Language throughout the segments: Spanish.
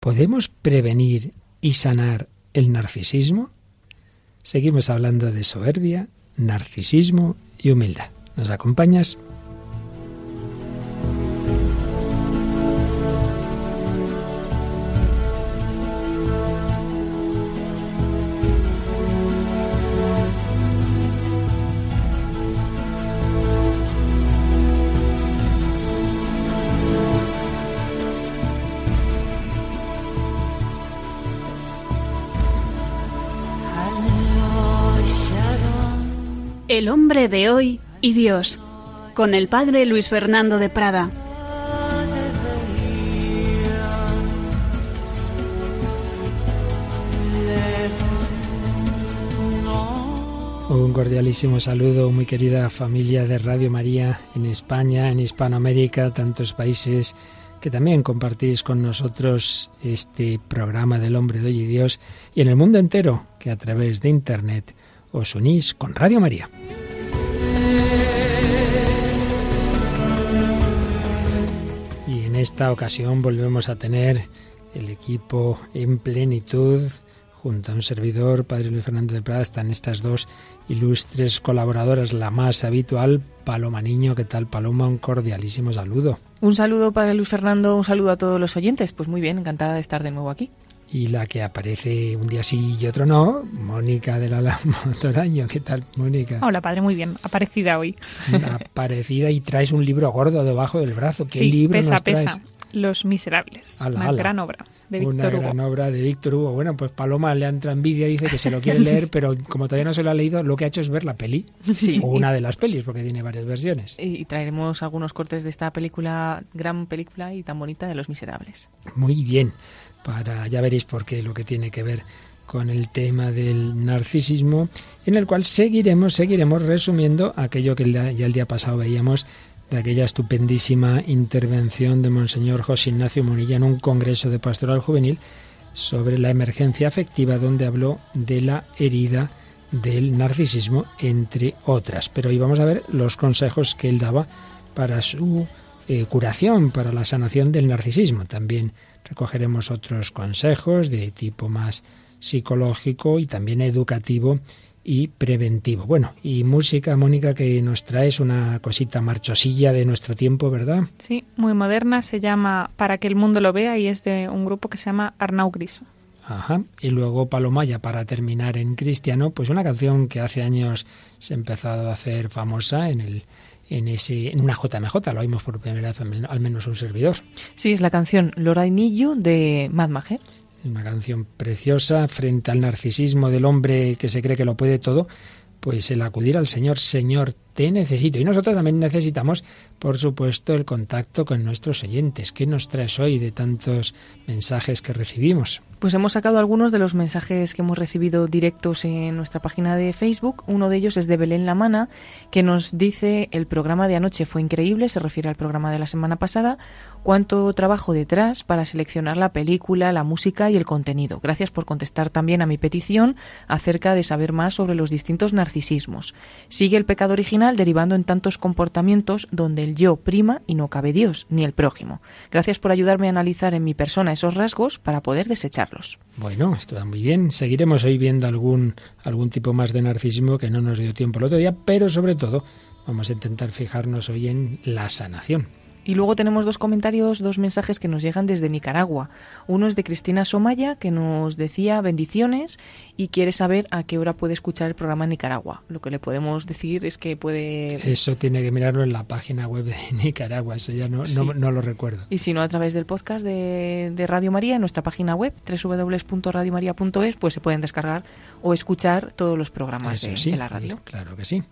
¿Podemos prevenir y sanar el narcisismo? Seguimos hablando de soberbia, narcisismo y humildad. ¿Nos acompañas? El hombre de hoy y Dios, con el padre Luis Fernando de Prada. Un cordialísimo saludo, muy querida familia de Radio María en España, en Hispanoamérica, tantos países que también compartís con nosotros este programa del hombre de hoy y Dios y en el mundo entero que a través de Internet os unís con Radio María. Y en esta ocasión volvemos a tener el equipo en plenitud. Junto a un servidor, Padre Luis Fernando de Prada, están estas dos ilustres colaboradoras, la más habitual, Paloma Niño. ¿Qué tal, Paloma? Un cordialísimo saludo. Un saludo para Luis Fernando, un saludo a todos los oyentes. Pues muy bien, encantada de estar de nuevo aquí y la que aparece un día sí y otro no, Mónica del Alamo Toraño. ¿Qué tal, Mónica? Hola, padre, muy bien. Aparecida hoy. Aparecida y traes un libro gordo debajo del brazo. ¿Qué libro pesa, nos traes? Pesa. Los Miserables. una gran obra de Víctor Hugo. Una gran obra de Víctor Hugo. Bueno, pues Paloma le entra envidia, dice que se lo quiere leer, pero como todavía no se lo ha leído, lo que ha hecho es ver la peli. Sí. O una de las pelis, porque tiene varias versiones. Y traeremos algunos cortes de esta película, gran película y tan bonita de Los Miserables. Muy bien para ya veréis por qué lo que tiene que ver con el tema del narcisismo, en el cual seguiremos, seguiremos resumiendo aquello que ya el día pasado veíamos de aquella estupendísima intervención de Monseñor José Ignacio Munilla en un congreso de pastoral juvenil sobre la emergencia afectiva, donde habló de la herida del narcisismo, entre otras. Pero hoy vamos a ver los consejos que él daba para su eh, curación, para la sanación del narcisismo. También recogeremos otros consejos de tipo más psicológico y también educativo y preventivo. Bueno, y música, Mónica, que nos traes una cosita marchosilla de nuestro tiempo, ¿verdad? Sí, muy moderna, se llama Para que el mundo lo vea y es de un grupo que se llama Arnau Griso. Ajá. Y luego Palomaya, para terminar en cristiano, pues una canción que hace años se ha empezado a hacer famosa en el en ese en una JMJ, lo oímos por primera vez al menos un servidor. Sí, es la canción Lora Nillu de Mad Maher. Una canción preciosa frente al narcisismo del hombre que se cree que lo puede todo, pues el acudir al Señor, Señor, necesito. Y nosotros también necesitamos, por supuesto, el contacto con nuestros oyentes. ¿Qué nos traes hoy de tantos mensajes que recibimos? Pues hemos sacado algunos de los mensajes que hemos recibido directos en nuestra página de Facebook. Uno de ellos es de Belén Lamana, que nos dice el programa de anoche fue increíble, se refiere al programa de la semana pasada. Cuánto trabajo detrás para seleccionar la película, la música y el contenido. Gracias por contestar también a mi petición acerca de saber más sobre los distintos narcisismos. Sigue el pecado original derivando en tantos comportamientos donde el yo prima y no cabe Dios ni el prójimo. Gracias por ayudarme a analizar en mi persona esos rasgos para poder desechar bueno, esto va muy bien. Seguiremos hoy viendo algún, algún tipo más de narcisismo que no nos dio tiempo el otro día, pero sobre todo vamos a intentar fijarnos hoy en la sanación. Y luego tenemos dos comentarios, dos mensajes que nos llegan desde Nicaragua. Uno es de Cristina Somaya, que nos decía bendiciones y quiere saber a qué hora puede escuchar el programa en Nicaragua. Lo que le podemos decir es que puede... Eso tiene que mirarlo en la página web de Nicaragua, eso ya no, no, lo recuerdo. Y si no, a través del podcast de, de Radio María, en nuestra página web, www.radiomaria.es, pues se pueden descargar o escuchar todos los programas de, de la radio. Claro que sí.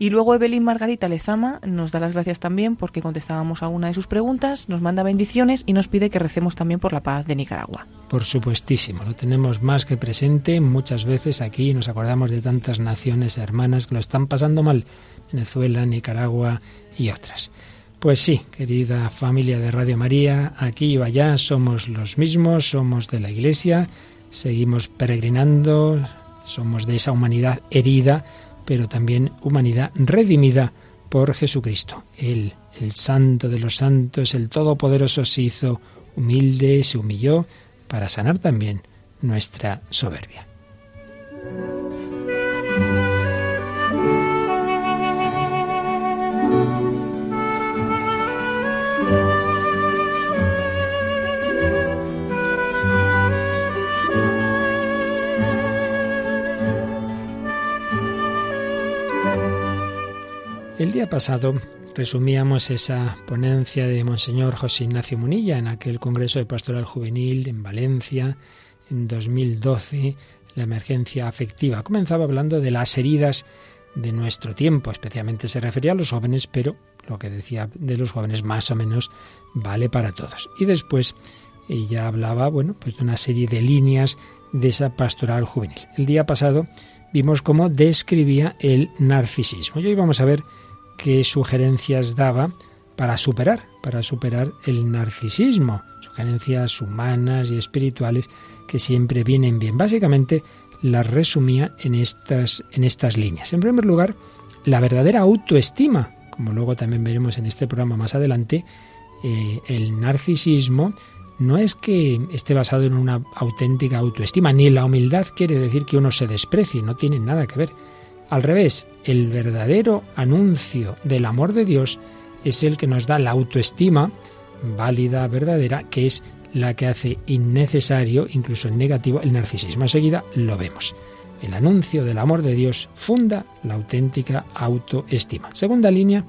Y luego Evelyn Margarita Lezama nos da las gracias también porque contestábamos a una de sus preguntas, nos manda bendiciones y nos pide que recemos también por la paz de Nicaragua. Por supuestísimo, lo tenemos más que presente. Muchas veces aquí nos acordamos de tantas naciones hermanas que lo están pasando mal. Venezuela, Nicaragua y otras. Pues sí, querida familia de Radio María, aquí o allá somos los mismos, somos de la Iglesia, seguimos peregrinando, somos de esa humanidad herida pero también humanidad redimida por Jesucristo. Él, el santo de los santos, el todopoderoso, se hizo humilde, se humilló para sanar también nuestra soberbia. El día pasado resumíamos esa ponencia de Monseñor José Ignacio Munilla en aquel Congreso de Pastoral Juvenil en Valencia en 2012, la emergencia afectiva. Comenzaba hablando de las heridas de nuestro tiempo, especialmente se refería a los jóvenes, pero lo que decía de los jóvenes más o menos vale para todos. Y después ella hablaba, bueno, pues de una serie de líneas de esa pastoral juvenil. El día pasado vimos cómo describía el narcisismo. Y hoy vamos a ver qué sugerencias daba para superar, para superar el narcisismo, sugerencias humanas y espirituales que siempre vienen bien. Básicamente las resumía en estas, en estas líneas. En primer lugar, la verdadera autoestima, como luego también veremos en este programa más adelante, eh, el narcisismo no es que esté basado en una auténtica autoestima, ni la humildad quiere decir que uno se desprecie, no tiene nada que ver. Al revés, el verdadero anuncio del amor de Dios es el que nos da la autoestima válida, verdadera, que es la que hace innecesario, incluso en negativo, el narcisismo. Enseguida lo vemos. El anuncio del amor de Dios funda la auténtica autoestima. Segunda línea,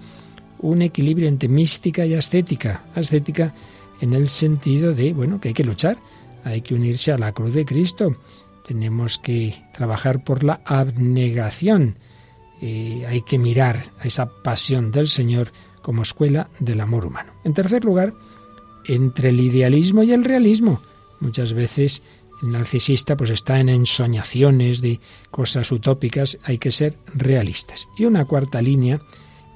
un equilibrio entre mística y ascética. Ascética en el sentido de, bueno, que hay que luchar, hay que unirse a la cruz de Cristo, tenemos que trabajar por la abnegación. Hay que mirar a esa pasión del Señor como escuela del amor humano. En tercer lugar, entre el idealismo y el realismo. Muchas veces el narcisista pues está en ensoñaciones de cosas utópicas, hay que ser realistas. Y una cuarta línea,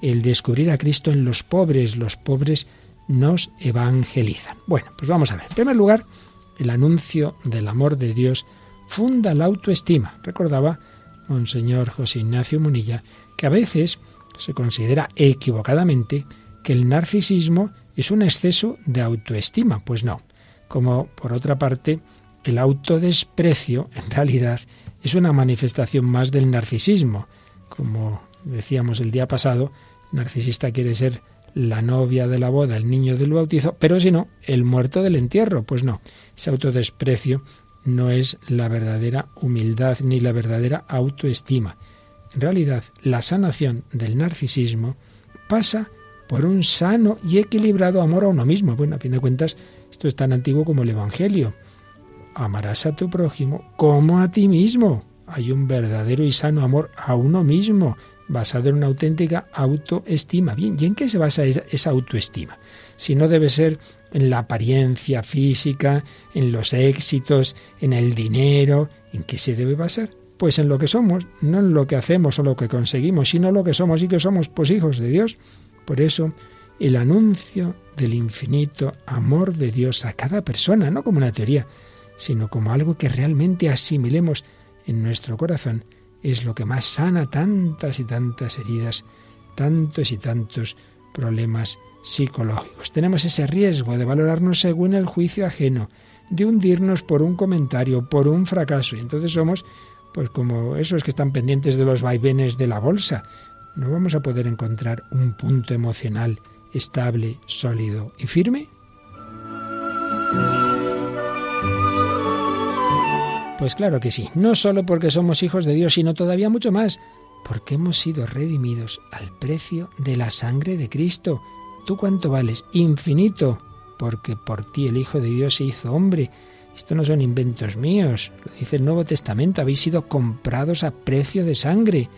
el descubrir a Cristo en los pobres, los pobres nos evangelizan. Bueno, pues vamos a ver. En primer lugar, el anuncio del amor de Dios funda la autoestima. Recordaba Monseñor José Ignacio Munilla que a veces se considera equivocadamente que el narcisismo es un exceso de autoestima. Pues no. Como por otra parte, el autodesprecio en realidad es una manifestación más del narcisismo. Como decíamos el día pasado, el narcisista quiere ser la novia de la boda, el niño del bautizo, pero si no, el muerto del entierro. Pues no, ese autodesprecio no es la verdadera humildad ni la verdadera autoestima. En realidad, la sanación del narcisismo pasa por un sano y equilibrado amor a uno mismo. Bueno, a fin de cuentas, esto es tan antiguo como el Evangelio. Amarás a tu prójimo como a ti mismo. Hay un verdadero y sano amor a uno mismo, basado en una auténtica autoestima. Bien, ¿y en qué se basa esa autoestima? Si no debe ser en la apariencia física, en los éxitos, en el dinero. ¿En qué se debe basar? Pues en lo que somos, no en lo que hacemos o lo que conseguimos, sino lo que somos y que somos pues hijos de Dios. Por eso, el anuncio del infinito amor de Dios a cada persona, no como una teoría, sino como algo que realmente asimilemos en nuestro corazón, es lo que más sana tantas y tantas heridas, tantos y tantos problemas psicológicos. Tenemos ese riesgo de valorarnos según el juicio ajeno, de hundirnos por un comentario, por un fracaso. Y entonces somos, pues como esos que están pendientes de los vaivenes de la bolsa. No vamos a poder encontrar un punto emocional estable, sólido y firme. Pues claro que sí, no solo porque somos hijos de Dios, sino todavía mucho más, porque hemos sido redimidos al precio de la sangre de Cristo. ¿Tú cuánto vales? Infinito, porque por ti el Hijo de Dios se hizo hombre. Esto no son inventos míos, lo dice el Nuevo Testamento, habéis sido comprados a precio de sangre,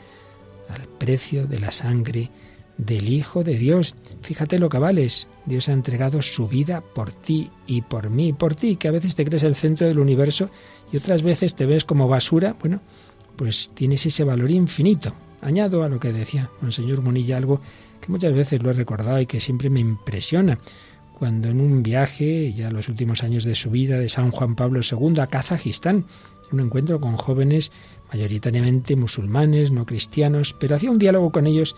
al precio de la sangre del Hijo de Dios. Fíjate lo que vales. Dios ha entregado su vida por ti y por mí, por ti, que a veces te crees el centro del universo y otras veces te ves como basura. Bueno, pues tienes ese valor infinito. Añado a lo que decía Monseñor Munilla algo que muchas veces lo he recordado y que siempre me impresiona. Cuando en un viaje, ya los últimos años de su vida, de San Juan Pablo II a Kazajistán, un encuentro con jóvenes mayoritariamente musulmanes, no cristianos, pero hacía un diálogo con ellos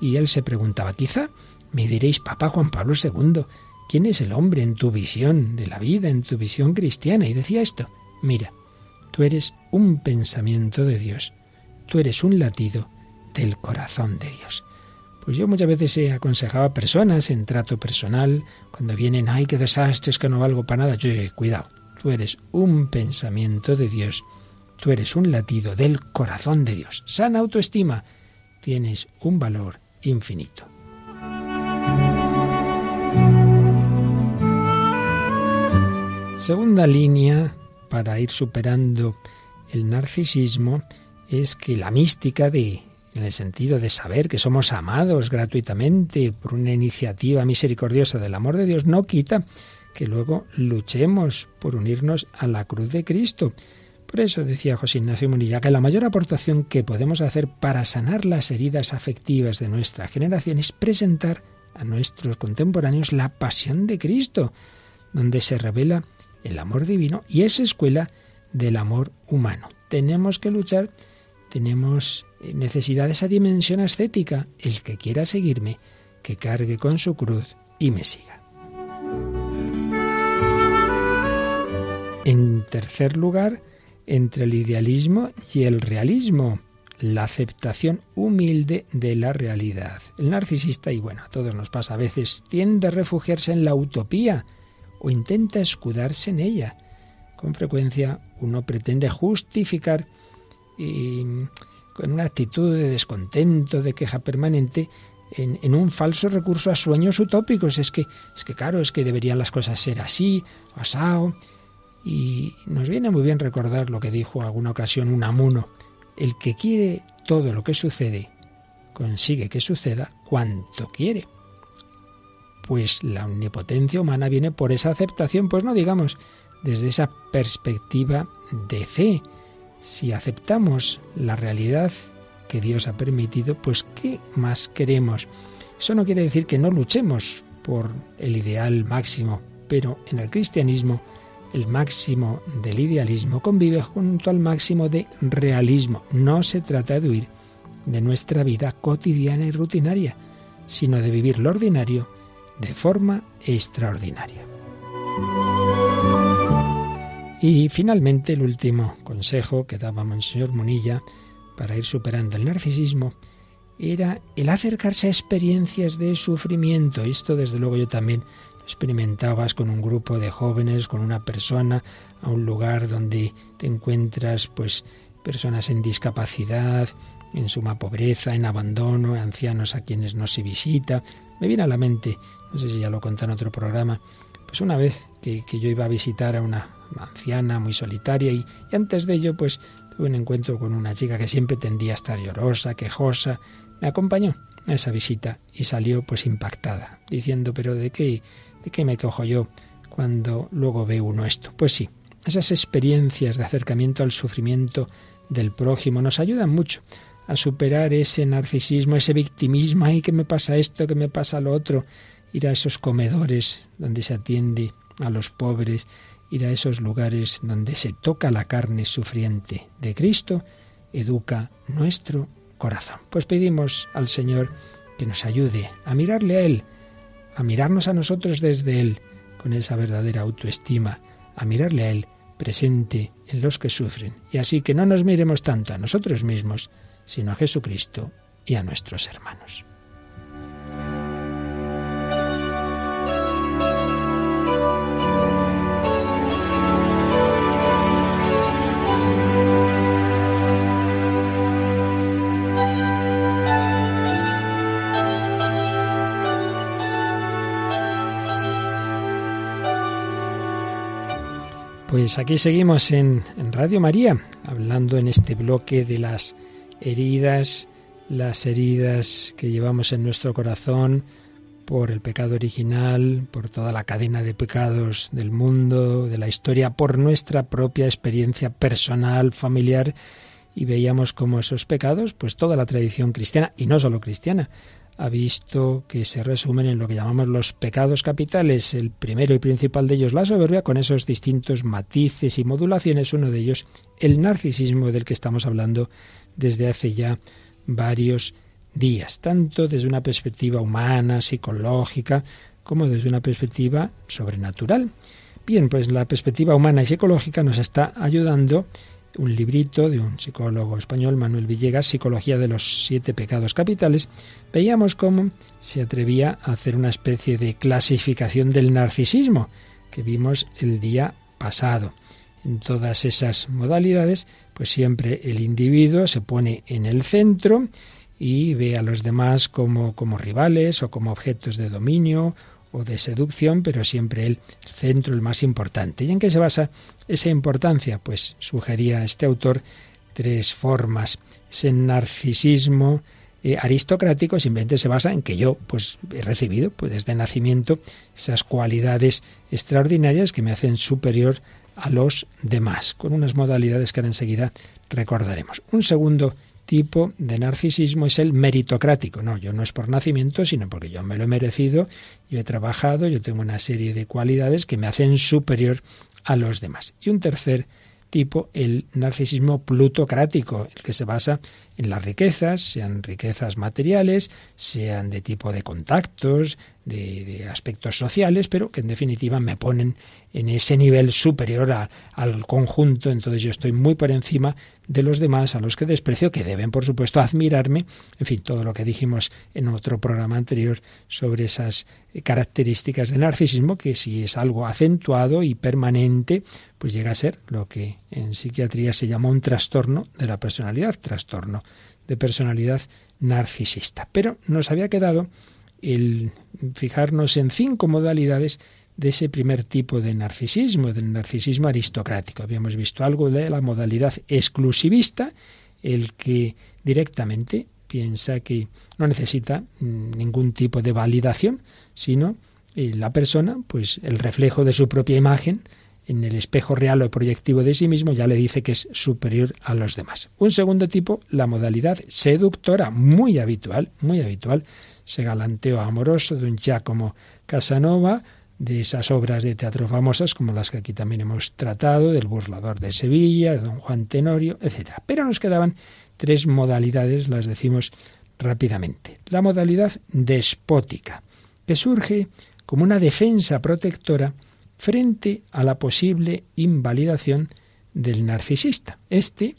y él se preguntaba, quizá me diréis Papa Juan Pablo II, ¿Quién es el hombre en tu visión de la vida, en tu visión cristiana? Y decía esto, mira, tú eres un pensamiento de Dios, tú eres un latido del corazón de Dios. Pues yo muchas veces he aconsejado a personas en trato personal, cuando vienen, ay, qué desastres, que no valgo para nada, yo digo, cuidado, tú eres un pensamiento de Dios, tú eres un latido del corazón de Dios. Sana autoestima, tienes un valor infinito. Segunda línea para ir superando el narcisismo es que la mística de en el sentido de saber que somos amados gratuitamente por una iniciativa misericordiosa del amor de Dios, no quita que luego luchemos por unirnos a la cruz de Cristo. Por eso decía José Ignacio Munilla que la mayor aportación que podemos hacer para sanar las heridas afectivas de nuestra generación es presentar a nuestros contemporáneos la pasión de Cristo, donde se revela el amor divino y es escuela del amor humano. Tenemos que luchar, tenemos necesidad de esa dimensión ascética. El que quiera seguirme, que cargue con su cruz y me siga. En tercer lugar, entre el idealismo y el realismo, la aceptación humilde de la realidad. El narcisista, y bueno, a todos nos pasa a veces, tiende a refugiarse en la utopía o intenta escudarse en ella. Con frecuencia uno pretende justificar y con una actitud de descontento, de queja permanente, en, un falso recurso a sueños utópicos. Es que, es que claro, es que deberían las cosas ser así, asao. Y nos viene muy bien recordar lo que dijo alguna ocasión un amuno. El que quiere todo lo que sucede, consigue que suceda cuanto quiere. Pues la omnipotencia humana viene por esa aceptación, pues no digamos desde esa perspectiva de fe, si aceptamos la realidad que Dios ha permitido, pues ¿qué más queremos? Eso no quiere decir que no luchemos por el ideal máximo, pero en el cristianismo el máximo del idealismo convive junto al máximo de realismo. No se trata de huir de nuestra vida cotidiana y rutinaria, sino de vivir lo ordinario de forma extraordinaria. Y finalmente el último consejo que daba Monseñor Munilla para ir superando el narcisismo era el acercarse a experiencias de sufrimiento. Esto desde luego yo también lo experimentabas con un grupo de jóvenes, con una persona, a un lugar donde te encuentras pues personas en discapacidad, en suma pobreza, en abandono, ancianos a quienes no se visita. Me viene a la mente, no sé si ya lo conté en otro programa, pues una vez que, que yo iba a visitar a una anciana, muy solitaria, y, antes de ello, pues tuve un encuentro con una chica que siempre tendía a estar llorosa, quejosa. Me acompañó a esa visita y salió pues impactada, diciendo, pero ¿de qué, de qué me cojo yo cuando luego ve uno esto? Pues sí, esas experiencias de acercamiento al sufrimiento del prójimo nos ayudan mucho a superar ese narcisismo, ese victimismo, ay, que me pasa esto, que me pasa lo otro, ir a esos comedores donde se atiende a los pobres, ir a esos lugares donde se toca la carne sufriente de Cristo, educa nuestro corazón. Pues pedimos al Señor que nos ayude a mirarle a Él, a mirarnos a nosotros desde Él, con esa verdadera autoestima, a mirarle a Él presente en los que sufren, y así que no nos miremos tanto a nosotros mismos, sino a Jesucristo y a nuestros hermanos. Pues aquí seguimos en, Radio María, hablando en este bloque de las heridas, las heridas que llevamos en nuestro corazón por el pecado original, por toda la cadena de pecados del mundo, de la historia, por nuestra propia experiencia personal, familiar, y veíamos cómo esos pecados, pues toda la tradición cristiana, y no solo cristiana, ha visto que se resumen en lo que llamamos los pecados capitales. El primero y principal de ellos, la soberbia, con esos distintos matices y modulaciones. Uno de ellos, el narcisismo del que estamos hablando desde hace ya varios días, tanto desde una perspectiva humana, psicológica, como desde una perspectiva sobrenatural. Bien, pues la perspectiva humana y psicológica nos está ayudando un librito de un psicólogo español, Manuel Villegas, Psicología de los siete pecados capitales, veíamos cómo se atrevía a hacer una especie de clasificación del narcisismo que vimos el día pasado. En todas esas modalidades, pues siempre el individuo se pone en el centro y ve a los demás como, como rivales o como objetos de dominio o de seducción, pero siempre el centro, el más importante. ¿Y en qué se basa esa importancia? Pues sugería este autor tres formas. Ese narcisismo eh, aristocrático simplemente se basa en que yo pues he recibido pues desde nacimiento esas cualidades extraordinarias que me hacen superior a los demás, con unas modalidades que ahora enseguida recordaremos. Un segundo tipo de narcisismo es el meritocrático. No, yo no es por nacimiento, sino porque yo me lo he merecido, yo he trabajado, yo tengo una serie de cualidades que me hacen superior a los demás. Y un tercer tipo, el narcisismo plutocrático, el que se basa en las riquezas, sean riquezas materiales, sean de tipo de contactos, de, aspectos sociales, pero que en definitiva me ponen en ese nivel superior al conjunto, entonces yo estoy muy por encima de los demás a los que desprecio, que deben por supuesto admirarme, en fin, todo lo que dijimos en otro programa anterior sobre esas características de narcisismo, que si es algo acentuado y permanente, pues llega a ser lo que en psiquiatría se llama un trastorno de la personalidad, trastorno de personalidad narcisista. Pero nos había quedado el fijarnos en cinco modalidades de ese primer tipo de narcisismo, del narcisismo aristocrático. Habíamos visto algo de la modalidad exclusivista, el que directamente piensa que no necesita ningún tipo de validación, sino eh, la persona, pues el reflejo de su propia imagen en el espejo real o proyectivo de sí mismo ya le dice que es superior a los demás. Un segundo tipo, la modalidad seductora, muy habitual, muy habitual, ese galanteo amoroso de un Giacomo Casanova, de esas obras de teatro famosas como las que aquí también hemos tratado, del burlador de Sevilla, de don Juan Tenorio, etc. Pero nos quedaban tres modalidades, las decimos rápidamente. La modalidad despótica, que surge como una defensa protectora frente a la posible invalidación del narcisista. Este,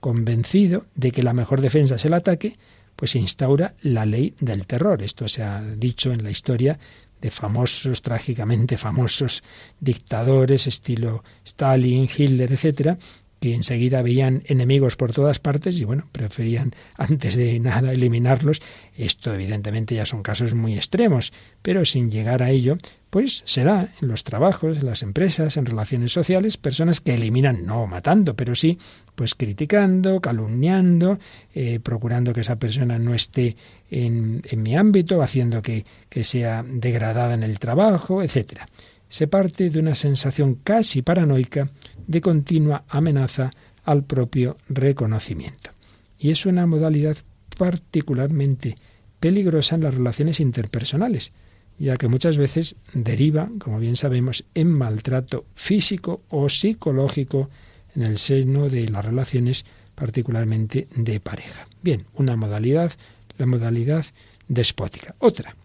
convencido de que la mejor defensa es el ataque, pues instaura la ley del terror. Esto se ha dicho en la historia de famosos, trágicamente famosos dictadores, estilo Stalin, Hitler, etcétera, que enseguida veían enemigos por todas partes y bueno, preferían antes de nada eliminarlos. Esto evidentemente ya son casos muy extremos, pero sin llegar a ello, pues será en los trabajos, en las empresas, en relaciones sociales, personas que eliminan, no matando, pero sí, pues criticando, calumniando, eh, procurando que esa persona no esté en, en mi ámbito, haciendo que, que sea degradada en el trabajo, etcétera. Se parte de una sensación casi paranoica de continua amenaza al propio reconocimiento. Y es una modalidad particularmente peligrosa en las relaciones interpersonales, ya que muchas veces deriva, como bien sabemos, en maltrato físico o psicológico en el seno de las relaciones particularmente de pareja. Bien, una modalidad, la modalidad despótica. Otra,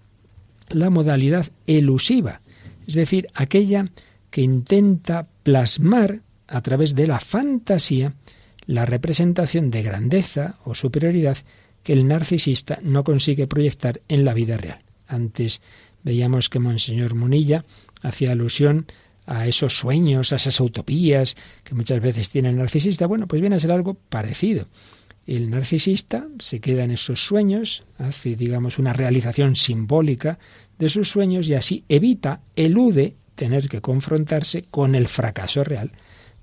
la modalidad elusiva, es decir, aquella que intenta plasmar a través de la fantasía la representación de grandeza o superioridad que el narcisista no consigue proyectar en la vida real. Antes veíamos que Monseñor Munilla hacía alusión a esos sueños, a esas utopías que muchas veces tiene el narcisista. Bueno, pues viene a ser algo parecido. El narcisista se queda en esos sueños, hace, digamos, una realización simbólica de sus sueños y así evita, elude tener que confrontarse con el fracaso real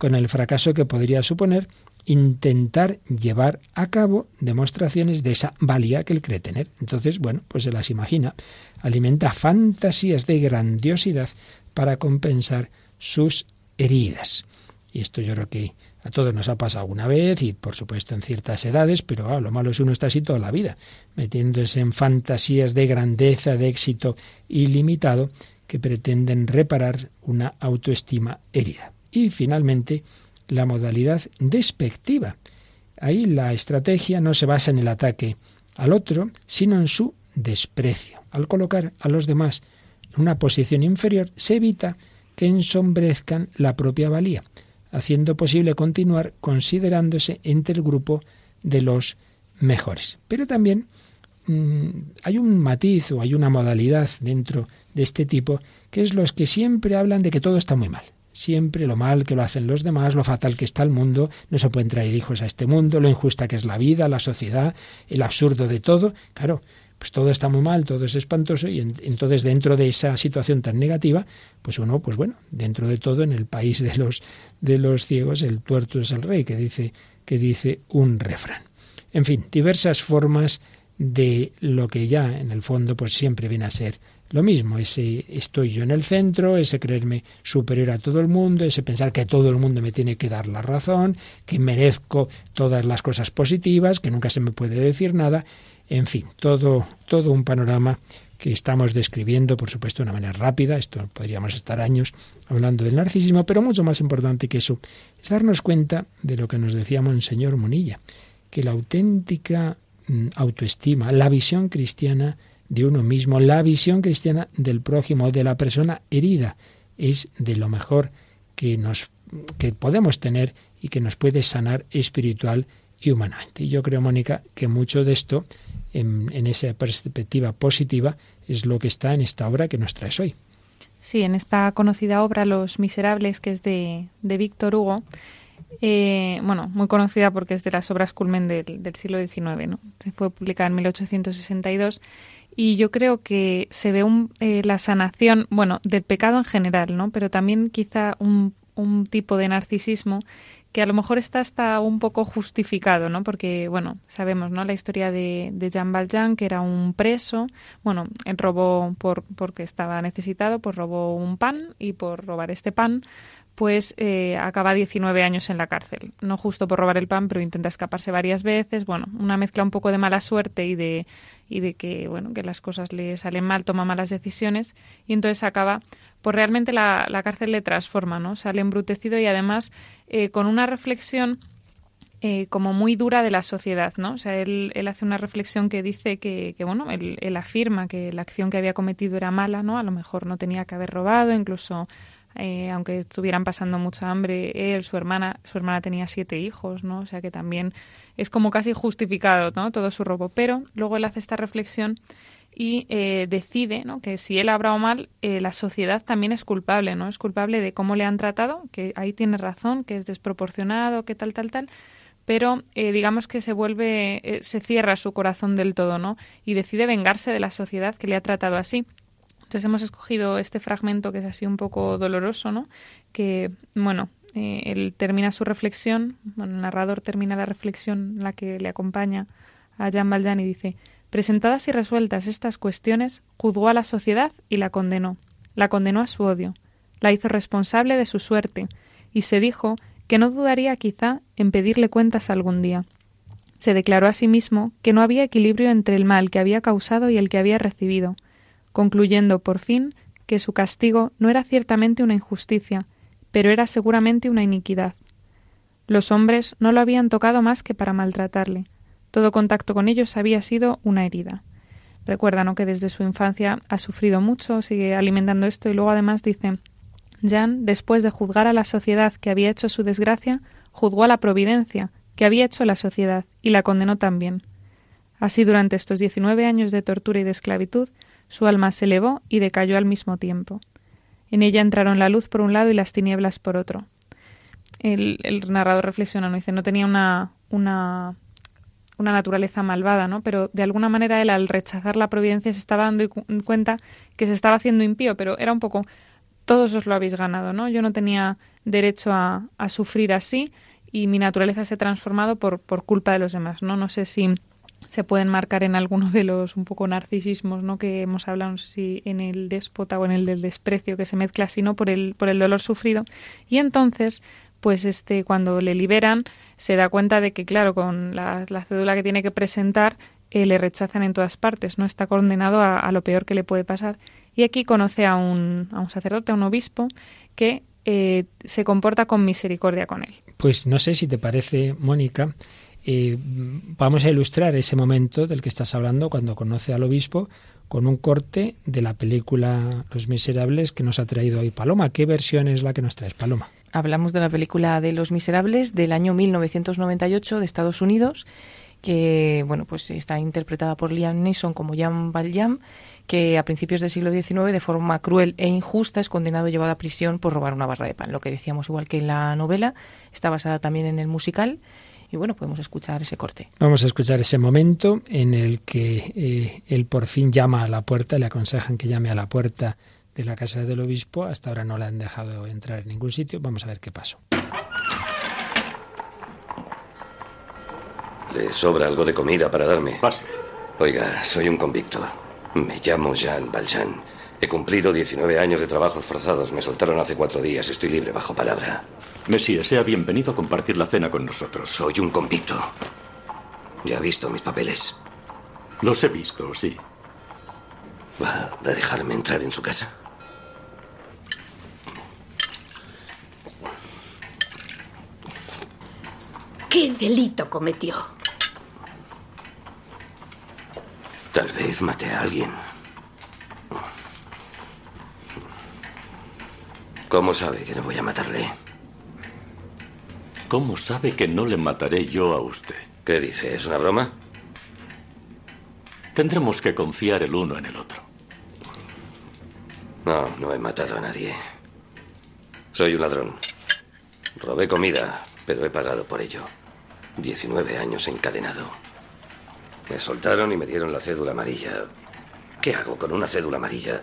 con el fracaso que podría suponer intentar llevar a cabo demostraciones de esa valía que él cree tener. Entonces, bueno, pues se las imagina, alimenta fantasías de grandiosidad para compensar sus heridas. Y esto yo creo que a todos nos ha pasado alguna vez y por supuesto en ciertas edades, pero ah, lo malo es uno está así toda la vida, metiéndose en fantasías de grandeza, de éxito ilimitado que pretenden reparar una autoestima herida. Y finalmente, la modalidad despectiva. Ahí la estrategia no se basa en el ataque al otro, sino en su desprecio. Al colocar a los demás en una posición inferior, se evita que ensombrezcan la propia valía, haciendo posible continuar considerándose entre el grupo de los mejores. Pero también mm, hay un matiz o hay una modalidad dentro de este tipo que es los que siempre hablan de que todo está muy mal. Siempre lo mal que lo hacen los demás, lo fatal que está el mundo, no se pueden traer hijos a este mundo, lo injusta que es la vida, la sociedad, el absurdo de todo. Claro, pues todo está muy mal, todo es espantoso y entonces dentro de esa situación tan negativa, pues uno, pues bueno, dentro de todo en el país de los de los ciegos el tuerto es el rey, que dice que dice un refrán. En fin, diversas formas de lo que ya en el fondo pues siempre viene a ser lo mismo, ese estoy yo en el centro, ese creerme superior a todo el mundo, ese pensar que todo el mundo me tiene que dar la razón, que merezco todas las cosas positivas, que nunca se me puede decir nada, en fin, todo, todo un panorama que estamos describiendo, por supuesto, de una manera rápida. Esto podríamos estar años hablando del narcisismo, pero mucho más importante que eso es darnos cuenta de lo que nos decía Monseñor Munilla, que la auténtica mm, autoestima, la visión cristiana de uno mismo, la visión cristiana del prójimo, de la persona herida, es de lo mejor que nos que podemos tener y que nos puede sanar espiritual y humanamente. Y yo creo, Mónica, que mucho de esto en, esa perspectiva positiva es lo que está en esta obra que nos traes hoy. Sí, en esta conocida obra Los Miserables, que es de, de Víctor Hugo, eh, bueno, muy conocida porque es de las obras culmen del, del siglo XIX, ¿no? Se fue publicada en 1862 y yo creo que se ve un, eh, la sanación, bueno, del pecado en general, ¿no? Pero también quizá un, un tipo de narcisismo que a lo mejor está hasta un poco justificado, ¿no? Porque, bueno, sabemos, ¿no? La historia de, de Jean Valjean, que era un preso, bueno, robó por, porque estaba necesitado, pues robó un pan y por robar este pan, pues eh, acaba 19 años en la cárcel. No justo por robar el pan, pero intenta escaparse varias veces. Bueno, una mezcla un poco de mala suerte y de, y de que, bueno, que las cosas le salen mal, toma malas decisiones y entonces acaba pues realmente la, la cárcel le transforma, ¿no? Sale embrutecido y además eh, con una reflexión eh, como muy dura de la sociedad, ¿no? O sea, él, él hace una reflexión que dice que, que bueno, él, él, afirma que la acción que había cometido era mala, ¿no? A lo mejor no tenía que haber robado, incluso eh, aunque estuvieran pasando mucha hambre, él, su hermana, su hermana tenía siete hijos, ¿no? O sea que también es como casi justificado, ¿no? Todo su robo. Pero luego él hace esta reflexión y eh, decide ¿no? que si él ha obrado mal, eh, la sociedad también es culpable, ¿no? Es culpable de cómo le han tratado, que ahí tiene razón, que es desproporcionado, que tal, tal, tal, pero eh, digamos que se vuelve, eh, se cierra su corazón del todo, ¿no? Y decide vengarse de la sociedad que le ha tratado así. Entonces hemos escogido este fragmento que es así un poco doloroso, ¿no? Que, bueno, eh, él termina su reflexión, bueno, el narrador termina la reflexión, la que le acompaña a Jean Valjean y dice Presentadas y resueltas estas cuestiones, juzgó a la sociedad y la condenó. La condenó a su odio, la hizo responsable de su suerte, y se dijo que no dudaría quizá en pedirle cuentas algún día. Se declaró a sí mismo que no había equilibrio entre el mal que había causado y el que había recibido, concluyendo por fin que su castigo no era ciertamente una injusticia, pero era seguramente una iniquidad. Los hombres no lo habían tocado más que para maltratarle, todo contacto con ellos había sido una herida. Recuerda ¿no? que desde su infancia ha sufrido mucho, sigue alimentando esto y luego además dice Jan, después de juzgar a la sociedad que había hecho su desgracia, juzgó a la providencia que había hecho la sociedad y la condenó también. Así durante estos diecinueve años de tortura y de esclavitud, su alma se elevó y decayó al mismo tiempo. En ella entraron la luz por un lado y las tinieblas por otro. El, el narrador reflexiona, ¿no? dice, no tenía una, una una naturaleza malvada, ¿no? Pero de alguna manera él al rechazar la providencia se estaba dando cuenta que se estaba haciendo impío, pero era un poco todos os lo habéis ganado, ¿no? Yo no tenía derecho a, a sufrir así y mi naturaleza se ha transformado por, por culpa de los demás, ¿no? No sé si se pueden marcar en alguno de los un poco narcisismos, ¿no? Que hemos hablado, no sé si en el déspota o en el del desprecio que se mezcla, sino por el, por el dolor sufrido. Y entonces pues este cuando le liberan se da cuenta de que claro con la, cédula que tiene que presentar eh, le rechazan en todas partes no está condenado a, lo peor que le puede pasar y aquí conoce a un, a un sacerdote a un obispo que eh, se comporta con misericordia con él pues no sé si te parece Mónica vamos a ilustrar ese momento del que estás hablando cuando conoce al obispo con un corte de la película Los Miserables que nos ha traído hoy Paloma. ¿Qué versión es la que nos traes, Paloma? Hablamos de la película de Los Miserables del año 1998 de Estados Unidos, que bueno, pues está interpretada por Liam Neeson como Jan Valjean, que a principios del siglo XIX, de forma cruel e injusta, es condenado y llevado a prisión por robar una barra de pan. Lo que decíamos, igual que en la novela, está basada también en el musical y bueno, podemos escuchar ese corte. Vamos a escuchar ese momento en el que eh, él por fin llama a la puerta, le aconsejan que llame a la puerta de la casa del obispo. Hasta ahora no le han dejado entrar en ningún sitio. Vamos a ver qué pasó. ¿Le sobra algo de comida para darme? Pase. Oiga, soy un convicto. Me llamo Jean Valjean. He cumplido 19 años de trabajos forzados. Me soltaron hace cuatro días. Estoy libre bajo palabra. Mesías, sea bienvenido a compartir la cena con nosotros. Soy un convicto. ¿Ya ha visto mis papeles? Los he visto, sí. ¿Va a dejarme entrar en su casa? ¿Qué delito cometió? Tal vez maté a alguien. ¿Cómo sabe que no voy a matarle? ¿Cómo sabe que no le mataré yo a usted? ¿Qué dice? ¿Es una broma? Tendremos que confiar el uno en el otro. No, no he matado a nadie. Soy un ladrón. Robé comida, pero he pagado por ello. 19 años encadenado. Me soltaron y me dieron la cédula amarilla. ¿Qué hago con una cédula amarilla?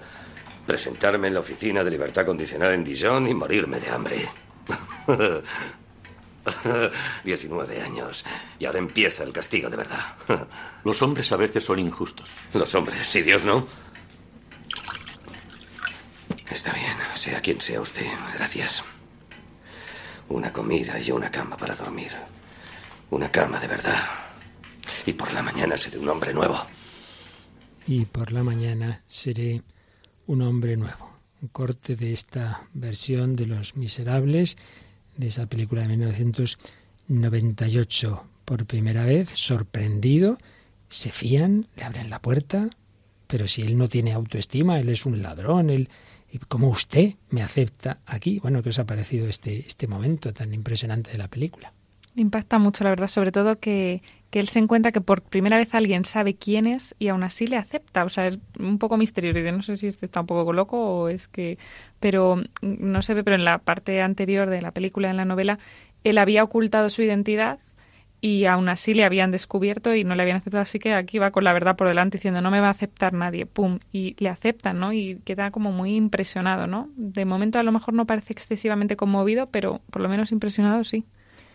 Presentarme en la oficina de libertad condicional en Dijon y morirme de hambre. 19 años. Y ahora empieza el castigo de verdad. Los hombres a veces son injustos. Los hombres, si Dios no. Está bien, sea quien sea usted. Gracias. Una comida y una cama para dormir. Una cama de verdad. Y por la mañana seré un hombre nuevo. Y por la mañana seré un hombre nuevo. Un corte de esta versión de Los Miserables, de esa película de 1998. Por primera vez, sorprendido, se fían, le abren la puerta, pero si él no tiene autoestima, él es un ladrón, él, ¿cómo usted me acepta aquí? Bueno, ¿qué os ha parecido este, este momento tan impresionante de la película? Impacta mucho, la verdad, sobre todo que, que él se encuentra que por primera vez alguien sabe quién es y aún así le acepta. O sea, es un poco misterioso. No sé si este está un poco loco o es que... Pero no se ve, pero en la parte anterior de la película, en la novela, él había ocultado su identidad y aún así le habían descubierto y no le habían aceptado. Así que aquí va con la verdad por delante diciendo no me va a aceptar nadie, pum, y le aceptan, ¿no? Y queda como muy impresionado, ¿no? De momento a lo mejor no parece excesivamente conmovido, pero por lo menos impresionado sí.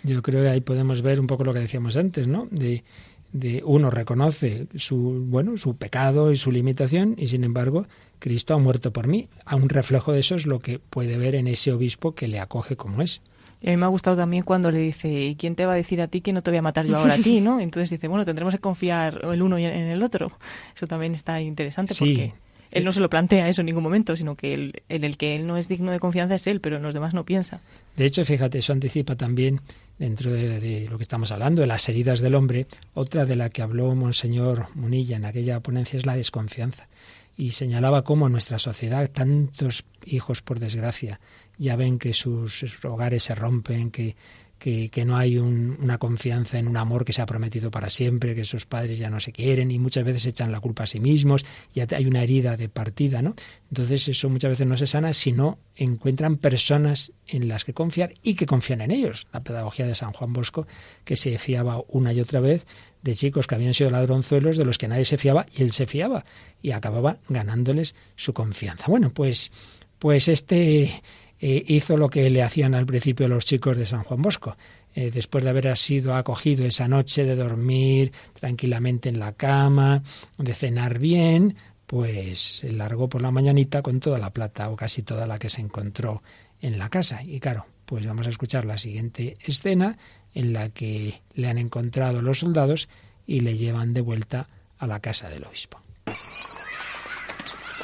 Yo creo que ahí podemos ver un poco lo que decíamos antes, ¿no? De, de uno reconoce su bueno su pecado y su limitación y sin embargo Cristo ha muerto por mí. A un reflejo de eso es lo que puede ver en ese obispo que le acoge como es. Y a mí me ha gustado también cuando le dice, ¿y quién te va a decir a ti que no te voy a matar yo ahora a ti? ¿no? Entonces dice, bueno, tendremos que confiar el uno en el otro. Eso también está interesante Sí. porque él no se lo plantea eso en ningún momento, sino que él, en el que él no es digno de confianza es él, pero en los demás no piensa. De hecho, fíjate, eso anticipa también, dentro de, lo que estamos hablando, de las heridas del hombre, otra de la que habló Monseñor Munilla en aquella ponencia es la desconfianza. Y señalaba cómo en nuestra sociedad tantos hijos, por desgracia, ya ven que sus hogares se rompen, que, que, no hay un- una confianza en un amor que se ha prometido para siempre, que sus padres ya no se quieren y muchas veces echan la culpa a sí mismos, ya hay una herida de partida, ¿no? Entonces eso muchas veces no se sana si no encuentran personas en las que confiar y que confían en ellos. La pedagogía de San Juan Bosco, que se fiaba una y otra vez de chicos que habían sido ladronzuelos de los que nadie se fiaba y él se fiaba y acababa ganándoles su confianza. Bueno, pues, pues este eh, hizo lo que le hacían al principio los chicos de San Juan Bosco. Eh, después de haber sido acogido esa noche, de dormir tranquilamente en la cama, de cenar bien, pues se largó por la mañanita con toda la plata o casi toda la que se encontró en la casa. Y claro, pues vamos a escuchar la siguiente escena en la que le han encontrado los soldados y le llevan de vuelta a la casa del obispo.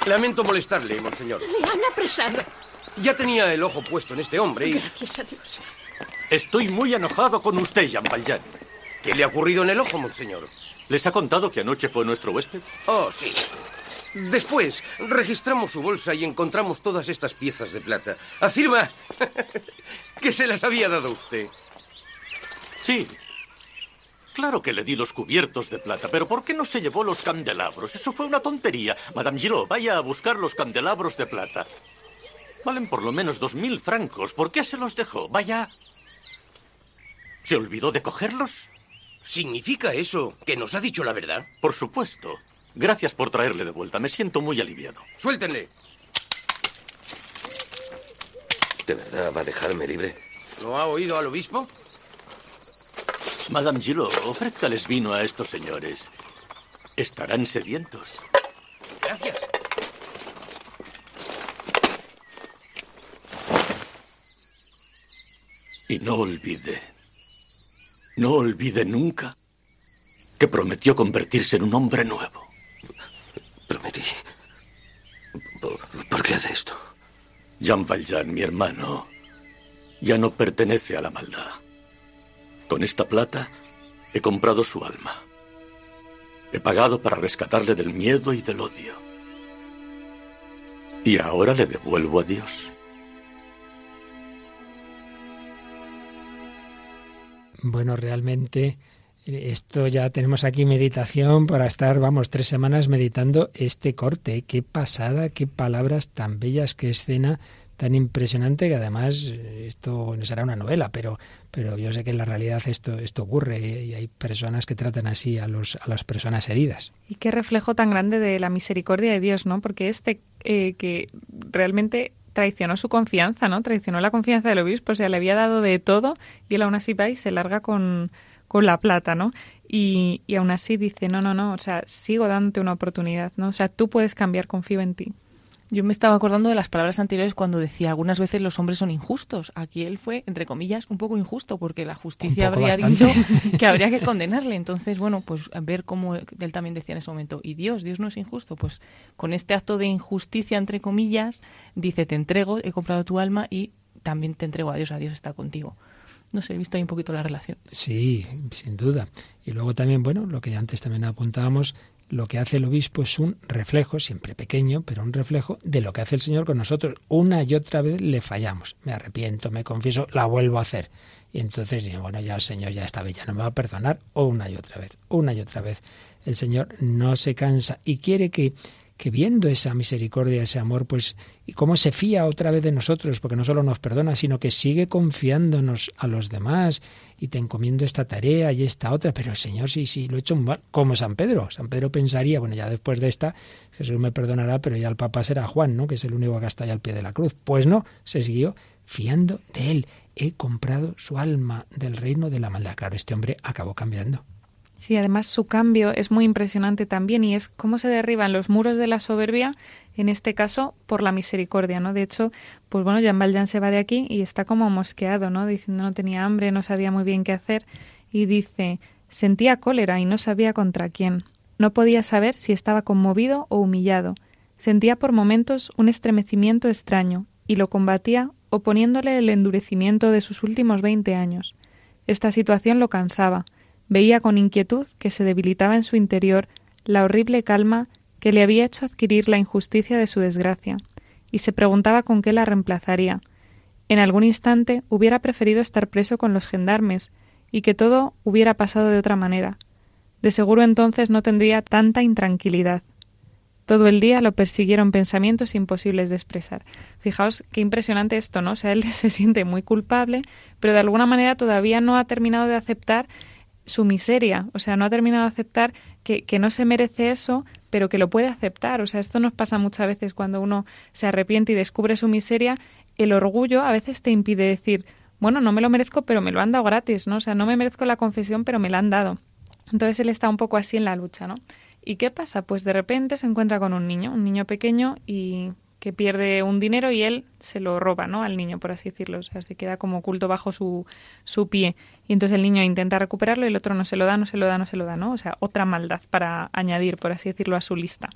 Lamento molestarle, monseñor. Le han apresado. Ya tenía el ojo puesto en este hombre y... Gracias a Dios. Estoy muy enojado con usted, Jean Valjean. ¿Qué le ha ocurrido en el ojo, monseñor? ¿Les ha contado que anoche fue nuestro huésped? Oh, sí. Después, registramos su bolsa y encontramos todas estas piezas de plata. Afirma que se las había dado usted. Sí. Claro que le di los cubiertos de plata, pero ¿por qué no se llevó los candelabros? Eso fue una tontería. Madame Giraud, vaya a buscar los candelabros de plata. Valen por lo menos dos mil francos. ¿Por qué se los dejó? Vaya. ¿Se olvidó de cogerlos? ¿Significa eso que nos ha dicho la verdad? Por supuesto. Gracias por traerle de vuelta. Me siento muy aliviado. Suéltenle. ¿De verdad va a dejarme libre? ¿No ha oído al obispo? Madame Gillot, ofrézcales vino a estos señores. Estarán sedientos. Gracias. Y no olvide, no olvide nunca que prometió convertirse en un hombre nuevo. Prometí. ¿Por, qué hace esto? Jean Valjean, mi hermano, ya no pertenece a la maldad. Con esta plata he comprado su alma. He pagado para rescatarle del miedo y del odio. Y ahora le devuelvo a Dios. Bueno, realmente esto ya tenemos aquí meditación para estar, vamos, tres semanas meditando este corte. Qué pasada, qué palabras tan bellas, qué escena tan impresionante que además eh, esto no será una novela, pero, pero yo sé que en la realidad esto, esto ocurre y hay personas que tratan así a, los, a las personas heridas. Y qué reflejo tan grande de la misericordia de Dios, ¿no? Porque este eh, que realmente traicionó su confianza, ¿no? Traicionó la confianza del obispo, o le había dado de todo y él aún así va y se larga con, con la plata, ¿no? Y, y aún así dice, no, no, no, o sea, sigo dándote una oportunidad, ¿no? O sea, tú puedes cambiar, confío en ti. Yo me estaba acordando de las palabras anteriores cuando decía algunas veces los hombres son injustos. Aquí él fue, entre comillas, un poco injusto porque la justicia habría bastante. dicho que habría que condenarle. Entonces, bueno, pues ver cómo él también decía en ese momento, y Dios, Dios no es injusto. Pues con este acto de injusticia, entre comillas, dice, te entrego, he comprado tu alma y también te entrego a Dios, a Dios está contigo. No sé, he visto ahí un poquito la relación. Sí, sin duda. Y luego también, bueno, lo que antes también apuntábamos, lo que hace el obispo es un reflejo, siempre pequeño, pero un reflejo de lo que hace el Señor con nosotros. Una y otra vez le fallamos. Me arrepiento, me confieso, la vuelvo a hacer. Y entonces, bueno, ya el Señor ya esta vez ya no me va a perdonar, una y otra vez, una y otra vez. El Señor no se cansa y quiere que, que viendo esa misericordia, ese amor, pues, y cómo se fía otra vez de nosotros, porque no solo nos perdona, sino que sigue confiándonos a los demás y te encomiendo esta tarea y esta otra, pero Señor sí, sí, lo he hecho mal, como San Pedro. San Pedro pensaría, bueno, ya después de esta, Jesús me perdonará, pero ya el Papa será Juan, ¿no? Que es el único que está ya al pie de la cruz. Pues no, se siguió fiando de él. He comprado su alma del reino de la maldad. Claro, este hombre acabó cambiando. Sí, además su cambio es muy impresionante también y es cómo se derriban los muros de la soberbia, en este caso por la misericordia, ¿no? De hecho, pues bueno, Jean Valjean se va de aquí y está como mosqueado, ¿no? Diciendo no tenía hambre, no sabía muy bien qué hacer y dice, sentía cólera y no sabía contra quién. No podía saber si estaba conmovido o humillado. Sentía por momentos un estremecimiento extraño y lo combatía oponiéndole el endurecimiento de sus últimos veinte años. Esta situación lo cansaba. Veía con inquietud que se debilitaba en su interior la horrible calma que le había hecho adquirir la injusticia de su desgracia, y se preguntaba con qué la reemplazaría. En algún instante hubiera preferido estar preso con los gendarmes, y que todo hubiera pasado de otra manera. De seguro entonces no tendría tanta intranquilidad. Todo el día lo persiguieron pensamientos imposibles de expresar. Fijaos qué impresionante esto, ¿no? O sea, él se siente muy culpable, pero de alguna manera todavía no ha terminado de aceptar su miseria, o sea, no ha terminado de aceptar que, que, no se merece eso, pero que lo puede aceptar. O sea, esto nos pasa muchas veces cuando uno se arrepiente y descubre su miseria, el orgullo a veces te impide decir, bueno, no me lo merezco, pero me lo han dado gratis, ¿no? O sea, no me merezco la confesión, pero me la han dado. Entonces él está un poco así en la lucha, ¿no? ¿Y qué pasa? Pues de repente se encuentra con un niño, un niño pequeño y que pierde un dinero y él se lo roba, ¿no? Al niño, por así decirlo. O sea, se queda como oculto bajo su, su pie. Y entonces el niño intenta recuperarlo y el otro no se lo da, no se lo da, no se lo da, ¿no? O sea, otra maldad para añadir, por así decirlo, a su lista.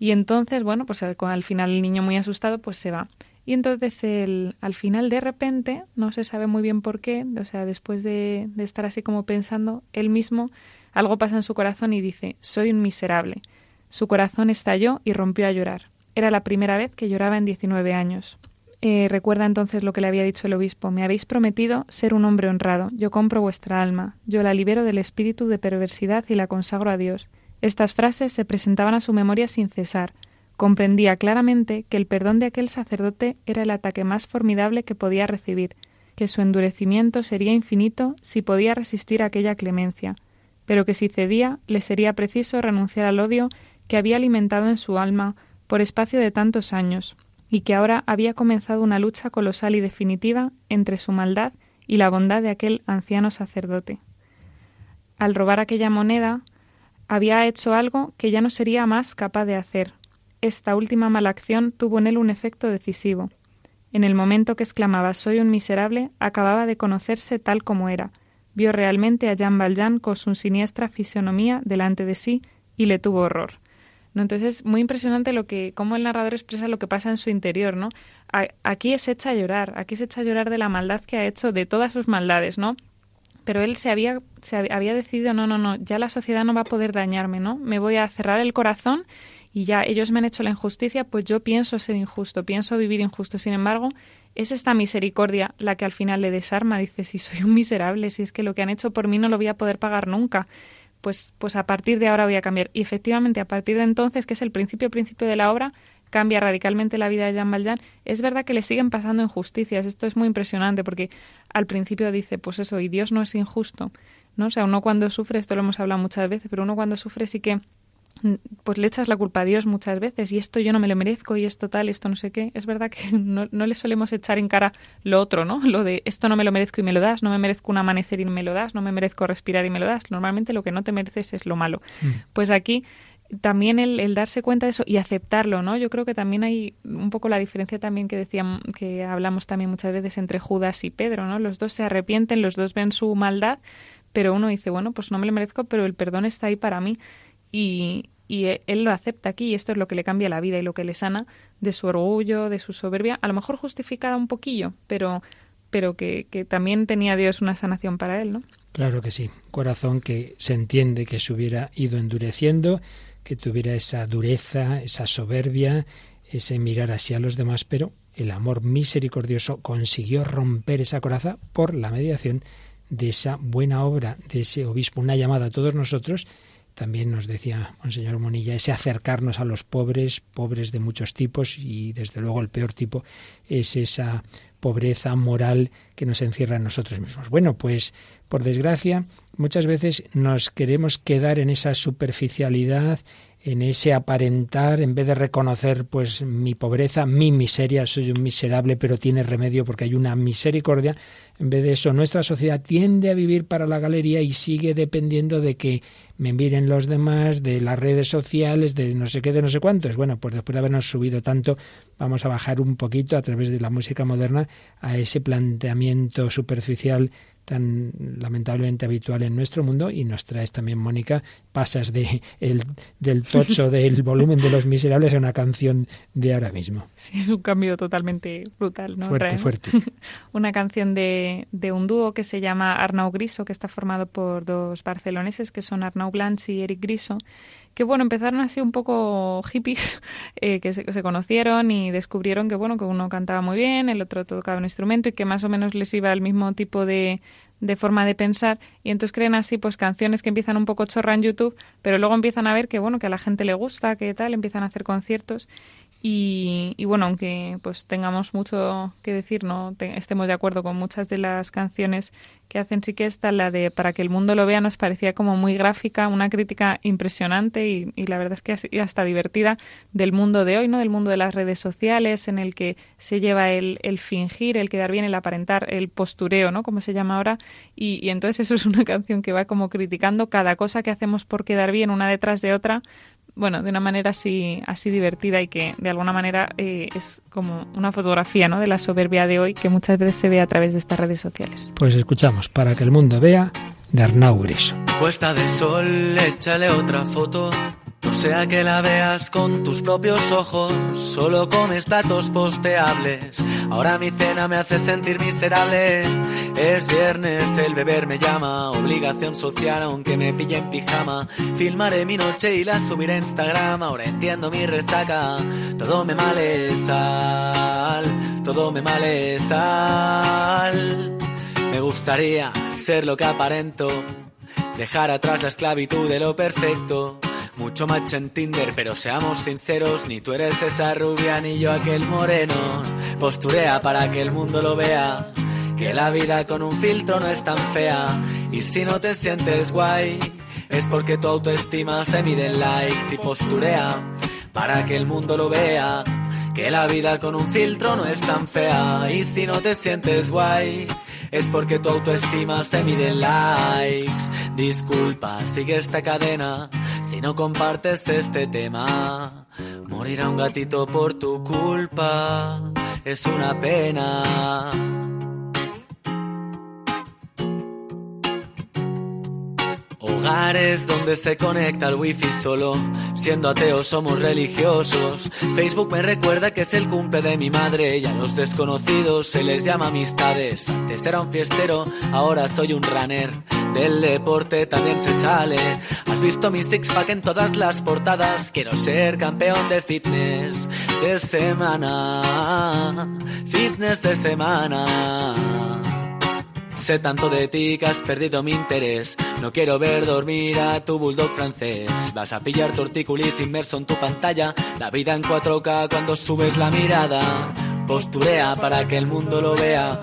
Y entonces, bueno, pues al final el niño muy asustado, pues se va. Y entonces el, al final de repente, no se sabe muy bien por qué, o sea, después de, de estar así como pensando, él mismo, algo pasa en su corazón y dice, soy un miserable Su corazón estalló y rompió a llorar. Era la primera vez que lloraba en 19 años. Eh, recuerda entonces lo que le había dicho el obispo. Me habéis prometido ser un hombre honrado. Yo compro vuestra alma. Yo la libero del espíritu de perversidad y la consagro a Dios. Estas frases se presentaban a su memoria sin cesar. Comprendía claramente que el perdón de aquel sacerdote era el ataque más formidable que podía recibir, que su endurecimiento sería infinito si podía resistir aquella clemencia, pero que si cedía le sería preciso renunciar al odio que había alimentado en su alma por espacio de tantos años, y que ahora había comenzado una lucha colosal y definitiva entre su maldad y la bondad de aquel anciano sacerdote. Al robar aquella moneda, había hecho algo que ya no sería más capaz de hacer. Esta última mala acción tuvo en él un efecto decisivo. En el momento que exclamaba soy un miserable, acababa de conocerse tal como era. Vio realmente a Jean Valjean con su siniestra fisonomía delante de sí y le tuvo horror. ¿No? Entonces es muy impresionante lo que, cómo el narrador expresa lo que pasa en su interior, ¿no? aquí es hecha a llorar, aquí se echa a llorar de la maldad que ha hecho, de todas sus maldades, ¿no? pero él se había, se había decidido, no, no, no, ya la sociedad no va a poder dañarme, ¿no? Me voy a cerrar el corazón y ya ellos me han hecho la injusticia, pues yo pienso ser injusto, pienso vivir injusto. Sin embargo, es esta misericordia la que al final le desarma. Dice, si soy un miserable, si es que lo que han hecho por mí no lo voy a poder pagar nunca, pues, pues a partir de ahora voy a cambiar. Y efectivamente, a partir de entonces, que es el principio, principio de la obra, cambia radicalmente la vida de Jean Valjean. Es verdad que le siguen pasando injusticias. Esto es muy impresionante porque al principio dice, pues eso, y Dios no es injusto. ¿no? O sea, uno cuando sufre, esto lo hemos hablado muchas veces, pero uno cuando sufre sí que pues le echas la culpa a Dios muchas veces y esto yo no me lo merezco y esto tal, esto no sé qué. Es verdad que no, no, le solemos echar en cara lo otro, ¿no? Lo de esto no me lo merezco y me lo das, no me merezco un amanecer y me lo das, no me merezco respirar y me lo das. Normalmente lo que no te mereces es lo malo. Mm. Pues aquí también el, darse cuenta de eso y aceptarlo, ¿no? Yo creo que también hay un poco la diferencia también que decíamos, que hablamos también muchas veces entre Judas y Pedro, ¿no? Los dos se arrepienten, los dos ven su maldad, pero uno dice, bueno, pues no me lo merezco, pero el perdón está ahí para mí. Y, y él lo acepta aquí y esto es lo que le cambia la vida y lo que le sana de su orgullo, de su soberbia, a lo mejor justificada un poquillo, pero, pero que, que también tenía Dios una sanación para él, ¿no? Claro que sí, corazón que se entiende que se hubiera ido endureciendo, que tuviera esa dureza, esa soberbia, ese mirar así a los demás, pero el amor misericordioso consiguió romper esa coraza por la mediación de esa buena obra de ese obispo, una llamada a todos nosotros. También nos decía Monseñor Monilla, ese acercarnos a los pobres, pobres de muchos tipos, y desde luego el peor tipo es esa pobreza moral que nos encierra en nosotros mismos. Bueno, pues por desgracia, muchas veces nos queremos quedar en esa superficialidad, en ese aparentar, en vez de reconocer pues mi pobreza, mi miseria, soy un miserable, pero tiene remedio porque hay una misericordia. En vez de eso, nuestra sociedad tiende a vivir para la galería y sigue dependiendo de que me miren los demás, de las redes sociales, de no sé qué, de no sé cuántos. Bueno, pues después de habernos subido tanto, vamos a bajar un poquito a través de la música moderna a ese planteamiento superficial tan lamentablemente habitual en nuestro mundo y nos traes también, Mónica, pasas de el, del tocho del volumen de Los Miserables a una canción de ahora mismo. Sí, es un cambio totalmente brutal, ¿no? Fuerte, fuerte. una canción de, de, un dúo que se llama Arnau Griso, que está formado por dos barceloneses, que son Arnau Blanche y Eric Griso, que bueno, empezaron así un poco hippies, eh, que se, se, conocieron y descubrieron que bueno, que uno cantaba muy bien, el otro tocaba un instrumento y que más o menos les iba el mismo tipo de, de forma de pensar. Y entonces creen así pues canciones que empiezan un poco chorra en YouTube, pero luego empiezan a ver que bueno, que a la gente le gusta, que tal, empiezan a hacer conciertos. Y, bueno, aunque pues tengamos mucho que decir, no estemos de acuerdo con muchas de las canciones que hacen, sí que esta, la de Para que el mundo lo vea, nos parecía como muy gráfica, una crítica impresionante y, y la verdad es que hasta divertida del mundo de hoy, ¿no? Del mundo de las redes sociales, en el que se lleva el, el fingir, el quedar bien, el aparentar, el postureo, ¿no? Como se llama ahora. Y, y entonces eso es una canción que va como criticando cada cosa que hacemos por quedar bien una detrás de otra, bueno, de una manera así, así divertida y que de alguna manera eh, es como una fotografía ¿no? de la soberbia de hoy que muchas veces se ve a través de estas redes sociales. Pues escuchamos, para que el mundo vea, de Arnau. Puesta de sol, échale otra foto, No sea que la veas con tus propios ojos, solo comes platos posteables. Ahora mi cena me hace sentir miserable. Es viernes, el beber me llama, obligación social aunque me pille en pijama. Filmaré mi noche y la subiré a Instagram, ahora entiendo mi resaca. Todo me male sal, todo me male sal. Me gustaría ser lo que aparento, dejar atrás la esclavitud de lo perfecto. Mucho match en Tinder, pero seamos sinceros, ni tú eres esa rubia ni yo aquel moreno. Posturea para que el mundo lo vea, que la vida con un filtro no es tan fea. Y si no te sientes guay, es porque tu autoestima se mide en likes y posturea para que el mundo lo vea. Que la vida con un filtro no es tan fea. Y si no te sientes guay, es porque tu autoestima se mide en likes. Disculpa, sigue esta cadena si no compartes este tema. Morirá un gatito por tu culpa, es una pena. Donde se conecta el wifi solo, siendo ateos somos religiosos. Facebook me recuerda que es el cumple de mi madre y a los desconocidos se les llama amistades. Antes era un fiestero, ahora soy un runner. Del deporte también se sale. Has visto mi six pack en todas las portadas. Quiero ser campeón de fitness de semana. Fitness de semana. Sé tanto de ti que has perdido mi interés. No quiero ver dormir a tu bulldog francés. Vas a pillar tortícolis inmerso en tu pantalla. La vida en 4K cuando subes la mirada. Posturea para que el mundo lo vea.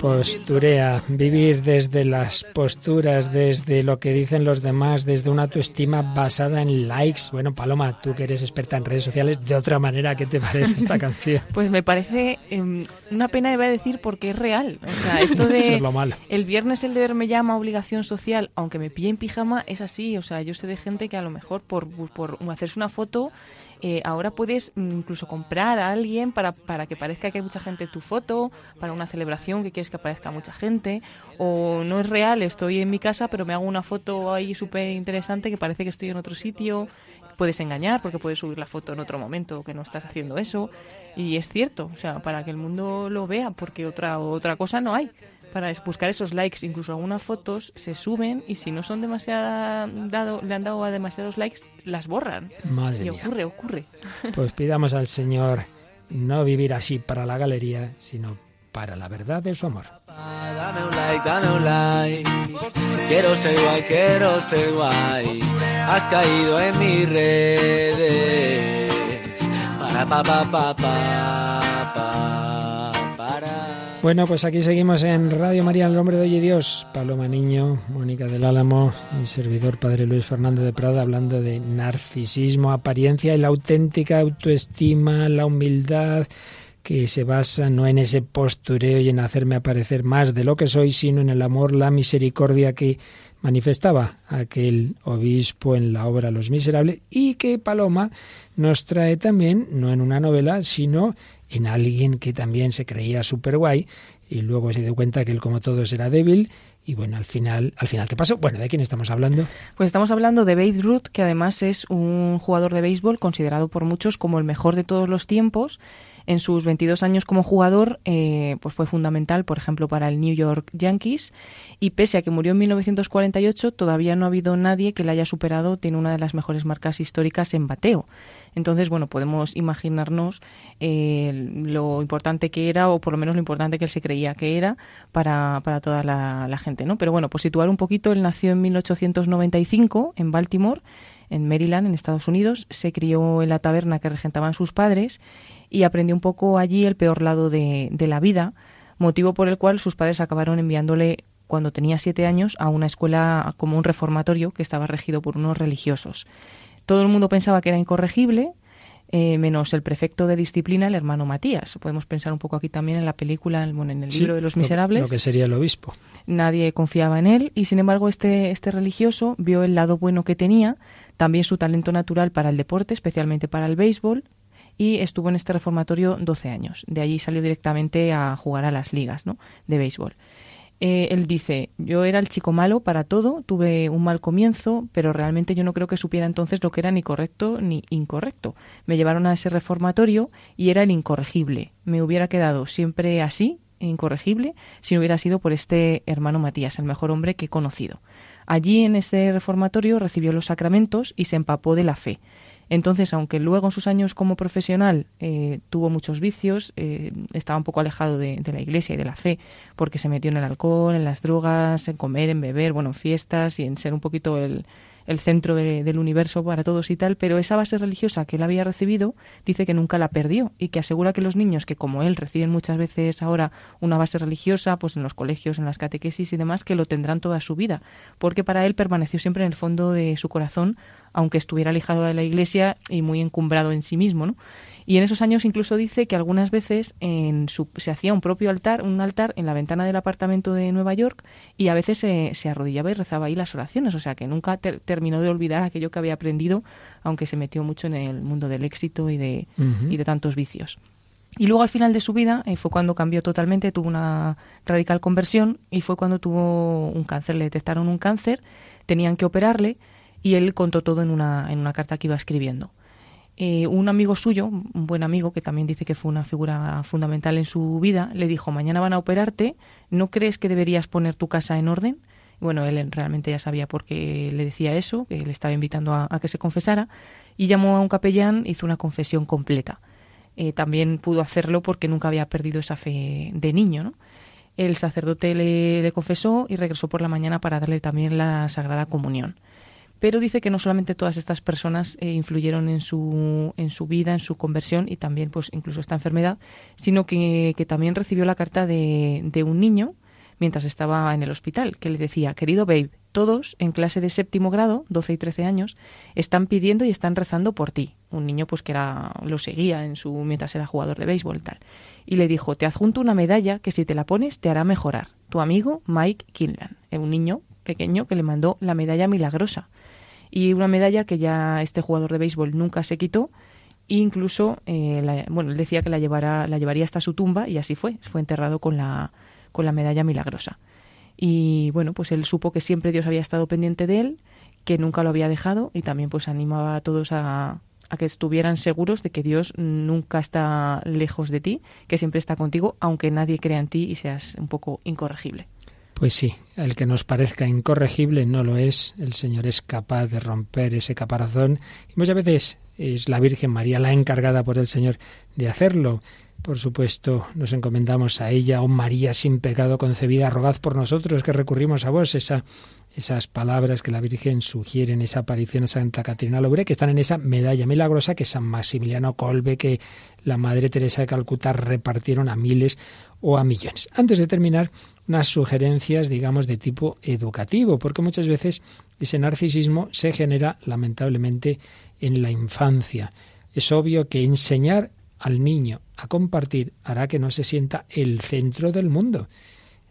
Posturea, vivir desde las posturas, desde lo que dicen los demás, desde una autoestima basada en likes. Bueno, Paloma, tú que eres experta en redes sociales, de otra manera, ¿qué te parece esta canción? Pues me parece eh, una pena, iba a decir, porque es real. O sea, esto de Eso es lo malo. el viernes el deber me llama obligación social, aunque me pille en pijama, es así. O sea, yo sé de gente que a lo mejor por, por hacerse una foto eh, ahora puedes incluso comprar a alguien para, para que parezca que hay mucha gente en tu foto, para una celebración que quieres que aparezca mucha gente, o no es real, estoy en mi casa pero me hago una foto ahí súper interesante que parece que estoy en otro sitio. Puedes engañar porque puedes subir la foto en otro momento que no estás haciendo eso. Y es cierto, o sea, para que el mundo lo vea, porque otra, otra cosa no hay para buscar esos likes, incluso algunas fotos se suben y si no son demasiado dado, le han dado a demasiados likes, las borran. Madre y mía. ocurre, ocurre. Pues pidamos al Señor no vivir así para la galería, sino para la verdad de su amor. Dame un like, dame un like. Quiero ser guay, quiero ser guay. Has caído en mis redes. Para pa pa pa pa pa para. Bueno, pues aquí seguimos en Radio María, el nombre de hoy Dios. Paloma Niño, Mónica del Álamo y servidor Padre Luis Fernando de Prada hablando de narcisismo, apariencia y la auténtica autoestima, la humildad que se basa no en ese postureo y en hacerme aparecer más de lo que soy, sino en el amor, la misericordia que manifestaba aquel obispo en la obra Los Miserables y que Paloma nos trae también, no en una novela, sino en alguien que también se creía súper guay y luego se dio cuenta que él como todos era débil y bueno, al final, al final ¿qué pasó? Bueno, ¿de quién estamos hablando? Pues estamos hablando de Babe Ruth, que además es un jugador de béisbol considerado por muchos como el mejor de todos los tiempos. En sus 22 años como jugador, eh, pues fue fundamental, por ejemplo, para el New York Yankees. Y pese a que murió en 1948, todavía no ha habido nadie que le haya superado. Tiene una de las mejores marcas históricas en bateo. Entonces, bueno, podemos imaginarnos eh, lo importante que era, o por lo menos lo importante que él se creía que era para, para toda la, la gente, ¿no? Pero bueno, por situar un poquito, él nació en 1895 en Baltimore, en Maryland, en Estados Unidos. Se crió en la taberna que regentaban sus padres y aprendió un poco allí el peor lado de, de la vida, motivo por el cual sus padres acabaron enviándole cuando tenía siete años a una escuela como un reformatorio que estaba regido por unos religiosos. Todo el mundo pensaba que era incorregible, eh, menos el prefecto de disciplina, el hermano Matías. Podemos pensar un poco aquí también en la película, bueno, en el Sí, libro de los lo- miserables. Lo, que sería el obispo. Nadie confiaba en él y sin embargo este, este religioso vio el lado bueno que tenía, también su talento natural para el deporte, especialmente para el béisbol, y estuvo en este reformatorio 12 años. De allí salió directamente a jugar a las ligas de béisbol. Eh, él dice, yo era el chico malo para todo, tuve un mal comienzo, pero realmente yo no creo que supiera entonces lo que era ni correcto ni incorrecto. Me llevaron a ese reformatorio y era el incorregible. Me hubiera quedado siempre así, incorregible, si no hubiera sido por este hermano Matías, el mejor hombre que he conocido. Allí en ese reformatorio recibió los sacramentos y se empapó de la fe. Entonces, aunque luego en sus años como profesional eh, tuvo muchos vicios, eh, estaba un poco alejado de, de, la iglesia y de la fe, porque se metió en el alcohol, en las drogas, en comer, en beber, bueno, en fiestas y en ser un poquito el, el centro de, del universo para todos y tal, pero esa base religiosa que él había recibido dice que nunca la perdió y que asegura que los niños que como él reciben muchas veces ahora una base religiosa, pues en los colegios, en las catequesis y demás, que lo tendrán toda su vida, porque para él permaneció siempre en el fondo de su corazón, aunque estuviera alejado de la iglesia y muy encumbrado en sí mismo, ¿no? Y en esos años incluso dice que algunas veces en su, se hacía un propio altar, un altar en la ventana del apartamento de Nueva York y a veces se, se arrodillaba y rezaba ahí las oraciones. O sea que nunca ter, terminó de olvidar aquello que había aprendido, aunque se metió mucho en el mundo del éxito y de, uh -huh. y de tantos vicios. Y luego al final de su vida eh, fue cuando cambió totalmente, tuvo una radical conversión y fue cuando tuvo un cáncer, le detectaron un cáncer, tenían que operarle y él contó todo en una, en una carta que iba escribiendo. Eh, un amigo suyo, un buen amigo que también dice que fue una figura fundamental en su vida, le dijo, mañana van a operarte, ¿no crees que deberías poner tu casa en orden? Bueno, él realmente ya sabía por qué le decía eso, que le estaba invitando a, que se confesara, y llamó a un capellán, hizo una confesión completa. Eh, también pudo hacerlo porque nunca había perdido esa fe de niño, ¿no? El sacerdote le confesó y regresó por la mañana para darle también la Sagrada Comunión pero dice que no solamente todas estas personas eh, influyeron en su, en su vida, en su conversión y también pues incluso esta enfermedad, sino que, que también recibió la carta de, de, un niño mientras estaba en el hospital, que le decía, querido Babe, todos en clase de séptimo grado, 12 y 13 años, están pidiendo y están rezando por ti. Un niño pues que era, lo seguía en su, mientras era jugador de béisbol y tal. Y le dijo, te adjunto una medalla que si te la pones te hará mejorar. Tu amigo Mike Kinlan, un niño pequeño que le mandó la medalla milagrosa y una medalla que ya este jugador de béisbol nunca se quitó e incluso eh, bueno él decía que la llevará la llevaría hasta su tumba y así fue fue enterrado con la con la medalla milagrosa y bueno pues él supo que siempre Dios había estado pendiente de él que nunca lo había dejado y también pues animaba a todos a, a que estuvieran seguros de que Dios nunca está lejos de ti, que siempre está contigo, aunque nadie crea en ti y seas un poco incorregible. Pues sí, el que nos parezca incorregible no lo es. El Señor es capaz de romper ese caparazón y muchas veces es la Virgen María la encargada por el Señor de hacerlo. Por supuesto, nos encomendamos a ella, oh María sin pecado concebida, rogad por nosotros que recurrimos a vos. Esa, esas palabras que la Virgen sugiere en esa aparición a Santa Caterina Lobre, que están en esa medalla milagrosa que San Maximiliano Colbe, que la Madre Teresa de Calcuta repartieron a miles o a millones. Antes de terminar, unas sugerencias, digamos, de tipo educativo, porque muchas veces ese narcisismo se genera, lamentablemente, en la infancia. Es obvio que enseñar al niño a compartir hará que no se sienta el centro del mundo.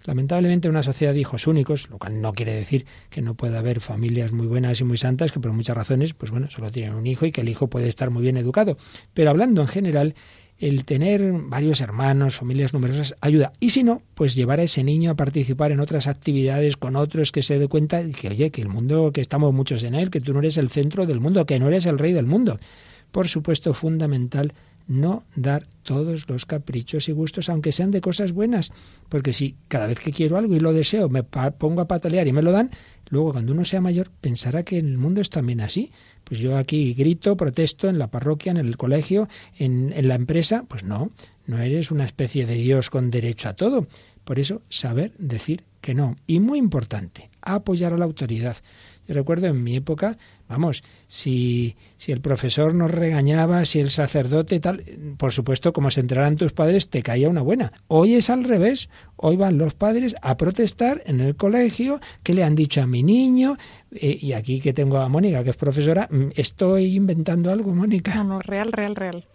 Lamentablemente una sociedad de hijos únicos, lo cual no quiere decir que no pueda haber familias muy buenas y muy santas que por muchas razones, pues bueno, solo tienen un hijo y que el hijo puede estar muy bien educado. Pero hablando en general, el tener varios hermanos, familias numerosas, ayuda. Y si no, pues llevar a ese niño a participar en otras actividades con otros que se dé cuenta que, oye, que el mundo, que estamos muchos en él, que tú no eres el centro del mundo, que no eres el rey del mundo. Por supuesto, fundamental no dar todos los caprichos y gustos, aunque sean de cosas buenas, porque si cada vez que quiero algo y lo deseo me pongo a patalear y me lo dan, luego cuando uno sea mayor pensará que el mundo es también así. Pues yo aquí grito, protesto en la parroquia, en el colegio, en, en la empresa, pues no, no eres una especie de Dios con derecho a todo. Por eso, saber decir que no. Y muy importante, apoyar a la autoridad. Yo recuerdo en mi época, vamos, si, si el profesor nos regañaba, si el sacerdote tal, por supuesto, como se enteraran tus padres, te caía una buena. Hoy es al revés. Hoy van los padres a protestar en el colegio, que le han dicho a mi niño, eh, y aquí que tengo a Mónica, que es profesora, ¿estoy inventando algo, Mónica? No, no, real, real, real.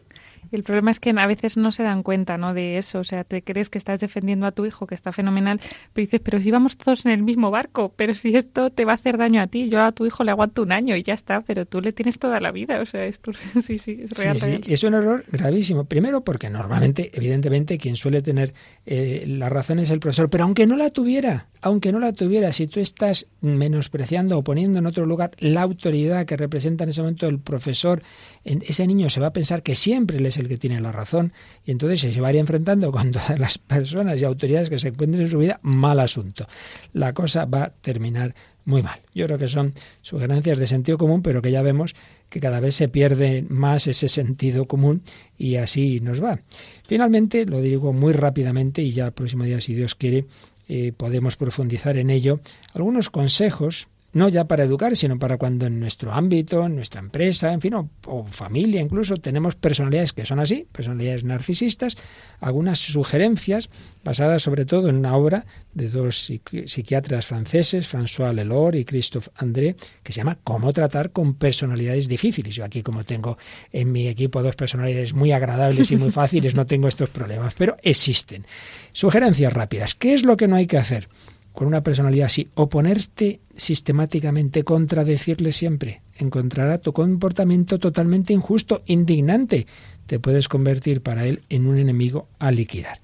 El problema es que a veces no se dan cuenta ¿no? de eso. O sea, te crees que estás defendiendo a tu hijo, que está fenomenal, pero dices, pero si vamos todos en el mismo barco, pero si esto te va a hacer daño a ti, yo a tu hijo le aguanto un año y ya está, pero tú le tienes toda la vida. O sea, esto sí, sí, es real. Sí, sí. Es un error gravísimo. Primero porque normalmente, evidentemente, quien suele tener eh, la razón es el profesor, pero aunque no la tuviera, aunque no la tuviera, si tú estás menospreciando o poniendo en otro lugar la autoridad que representa en ese momento el profesor, ese niño se va a pensar que siempre él es el que tiene la razón y entonces se va a ir enfrentando con todas las personas y autoridades que se encuentren en su vida, mal asunto. La cosa va a terminar muy mal. Yo creo que son sugerencias de sentido común, pero que ya vemos que cada vez se pierde más ese sentido común y así nos va. Finalmente, lo digo muy rápidamente y ya el próximo día, si Dios quiere, eh, podemos profundizar en ello, algunos consejos no ya para educar, sino para cuando en nuestro ámbito, en nuestra empresa, en fin, o, familia incluso, tenemos personalidades que son así, personalidades narcisistas, algunas sugerencias basadas sobre todo en una obra de dos psiquiatras franceses, François Lelor y Christophe André, que se llama Cómo tratar con personalidades difíciles. Yo aquí como tengo en mi equipo dos personalidades muy agradables y muy fáciles, no tengo estos problemas, pero existen. Sugerencias rápidas. ¿Qué es lo que no hay que hacer? Con una personalidad así, oponerte sistemáticamente, contradecirle siempre, encontrará tu comportamiento totalmente injusto, indignante. Te puedes convertir para él en un enemigo a liquidar.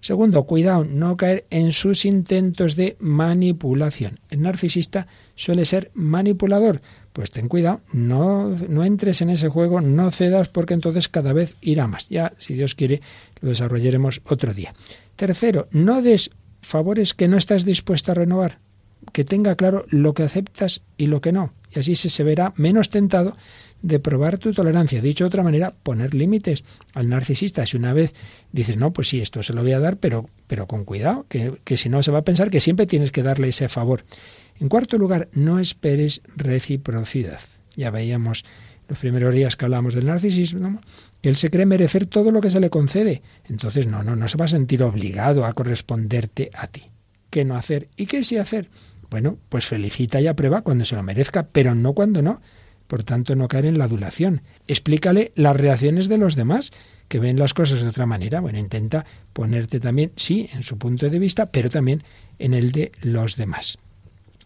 Segundo, cuidado, no caer en sus intentos de manipulación. El narcisista suele ser manipulador. Pues ten cuidado, no, no entres en ese juego, no cedas porque entonces cada vez irá más. Ya, si Dios quiere, lo desarrollaremos otro día. Tercero, no des favores que no estás dispuesto a renovar, que tenga claro lo que aceptas y lo que no, y así se, verá menos tentado de probar tu tolerancia. Dicho de otra manera, poner límites al narcisista. Si una vez dices, no, pues sí, esto se lo voy a dar, pero, pero con cuidado, que, que si no se va a pensar que siempre tienes que darle ese favor. En cuarto lugar, no esperes reciprocidad. Ya veíamos los primeros días que hablamos del narcisismo, él se cree merecer todo lo que se le concede. Entonces, no, no, no se va a sentir obligado a corresponderte a ti. ¿Qué no hacer? ¿Y qué sí hacer? Bueno, pues felicita y aprueba cuando se lo merezca, pero no cuando no. Por tanto, no caer en la adulación. Explícale las reacciones de los demás, que ven las cosas de otra manera. Bueno, intenta ponerte también, sí, en su punto de vista, pero también en el de los demás.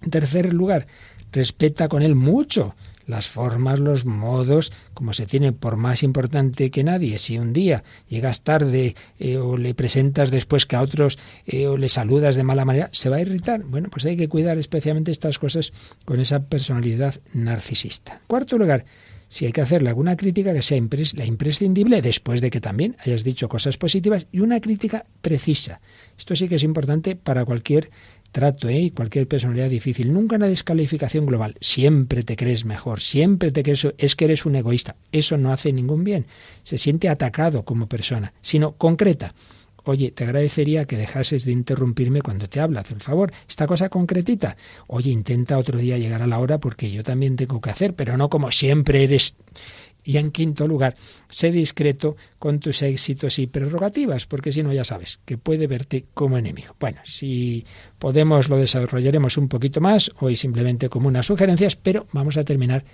En tercer lugar, respeta con él mucho las formas, los modos, como se tiene por más importante que nadie. Si un día llegas tarde eh, o le presentas después que a otros eh, o le saludas de mala manera, se va a irritar. Bueno, pues hay que cuidar especialmente estas cosas con esa personalidad narcisista. Cuarto lugar, si hay que hacerle alguna crítica que sea la imprescindible después de que también hayas dicho cosas positivas y una crítica precisa. Esto sí que es importante para cualquier trato ¿eh? cualquier personalidad difícil. Nunca una descalificación global. Siempre te crees mejor, siempre te crees es que eres un egoísta. Eso no hace ningún bien. Se siente atacado como persona, sino concreta. Oye, te agradecería que dejases de interrumpirme cuando te habla, haz el favor. Esta cosa concretita. Oye, intenta otro día llegar a la hora porque yo también tengo que hacer, pero no como siempre eres. Y en quinto lugar, sé discreto con tus éxitos y prerrogativas, porque si no ya sabes que puede verte como enemigo. Bueno, si podemos lo desarrollaremos un poquito más, hoy simplemente como unas sugerencias, pero vamos a terminar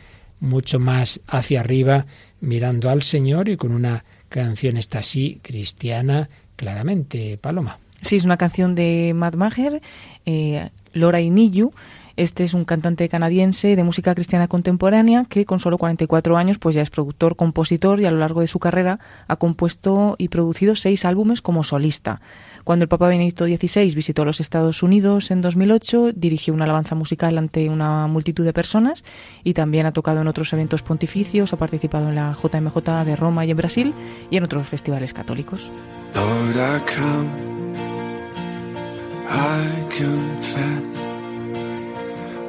mucho más hacia arriba, mirando al Señor y con una canción esta así, cristiana, claramente, Paloma. Sí, es una canción de Matt Maher, eh, Laura Iniyu, este es un cantante canadiense de música cristiana contemporánea que con solo 44 años pues ya es productor, compositor y a lo largo de su carrera ha compuesto y producido seis álbumes como solista. Cuando el Papa Benedicto XVI visitó los Estados Unidos en 2008, dirigió una alabanza musical ante una multitud de personas y también ha tocado en otros eventos pontificios, ha participado en la JMJ de Roma y en Brasil y en otros festivales católicos.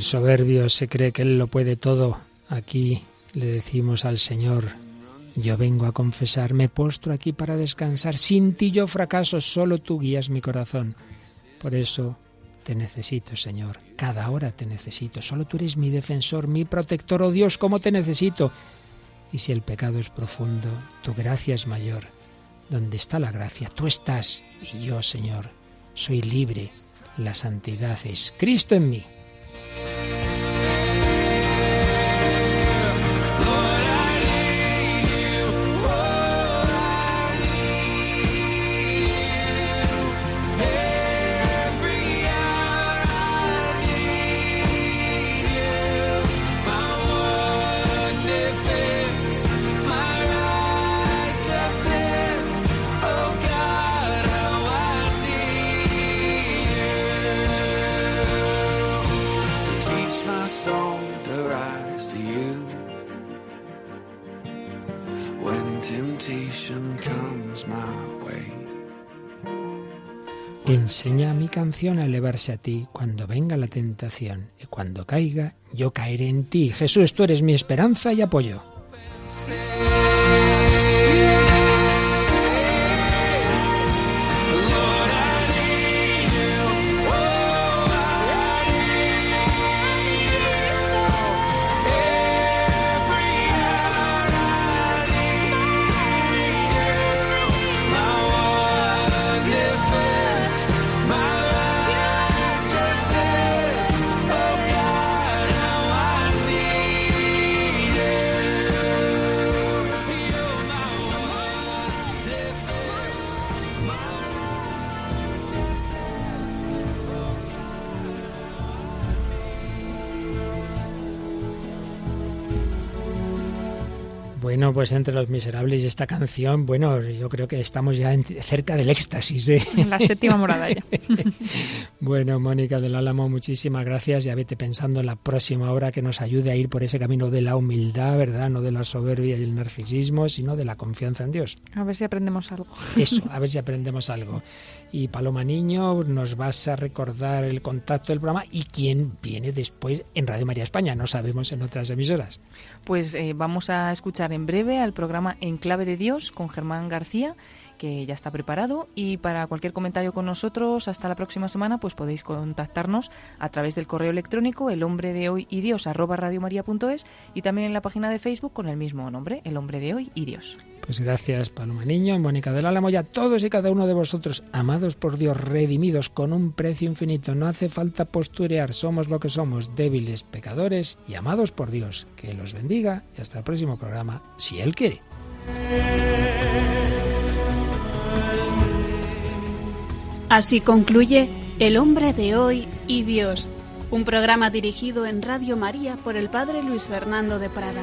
soberbio se cree que él lo puede todo, aquí le decimos al Señor, yo vengo a confesar, me postro aquí para descansar, sin ti yo fracaso, solo tú guías mi corazón. Por eso te necesito, Señor, cada hora te necesito, solo tú eres mi defensor, mi protector, oh Dios, cómo te necesito. Y si el pecado es profundo, tu gracia es mayor. Donde está la gracia, tú estás, y yo, Señor, soy libre. La santidad es Cristo en mí. Thank you. Canción a elevarse a ti cuando venga la tentación y cuando caiga yo caeré en ti. Jesús, tú eres mi esperanza y apoyo. Bueno, pues entre los miserables y esta canción, bueno, yo creo que estamos ya cerca del éxtasis. ¿eh? En la séptima morada ya. bueno, Mónica del Álamo, muchísimas gracias. Ya vete pensando en la próxima obra que nos ayude a ir por ese camino de la humildad, ¿verdad? No de la soberbia y el narcisismo, sino de la confianza en Dios. A ver si aprendemos algo. Eso, a ver si aprendemos algo. Y Paloma Niño, nos vas a recordar el contacto del programa y quién viene después en Radio María España. No sabemos en otras emisoras. Pues eh, vamos a escuchar en breve al programa En Clave de Dios con Germán García que ya está preparado. Y para cualquier comentario con nosotros hasta la próxima semana pues podéis contactarnos a través del correo electrónico el hombre de hoy y dios arroba y también en la página de Facebook con el mismo nombre el hombre de hoy y dios pues gracias Paloma Niño, Mónica del Álamo y a todos y cada uno de vosotros amados por Dios, redimidos con un precio infinito, no hace falta posturear, somos lo que somos, débiles, pecadores y amados por Dios, que los bendiga y hasta el próximo programa, si Él quiere. Así concluye El hombre de hoy y Dios, un programa dirigido en Radio María por el Padre Luis Fernando de Prada.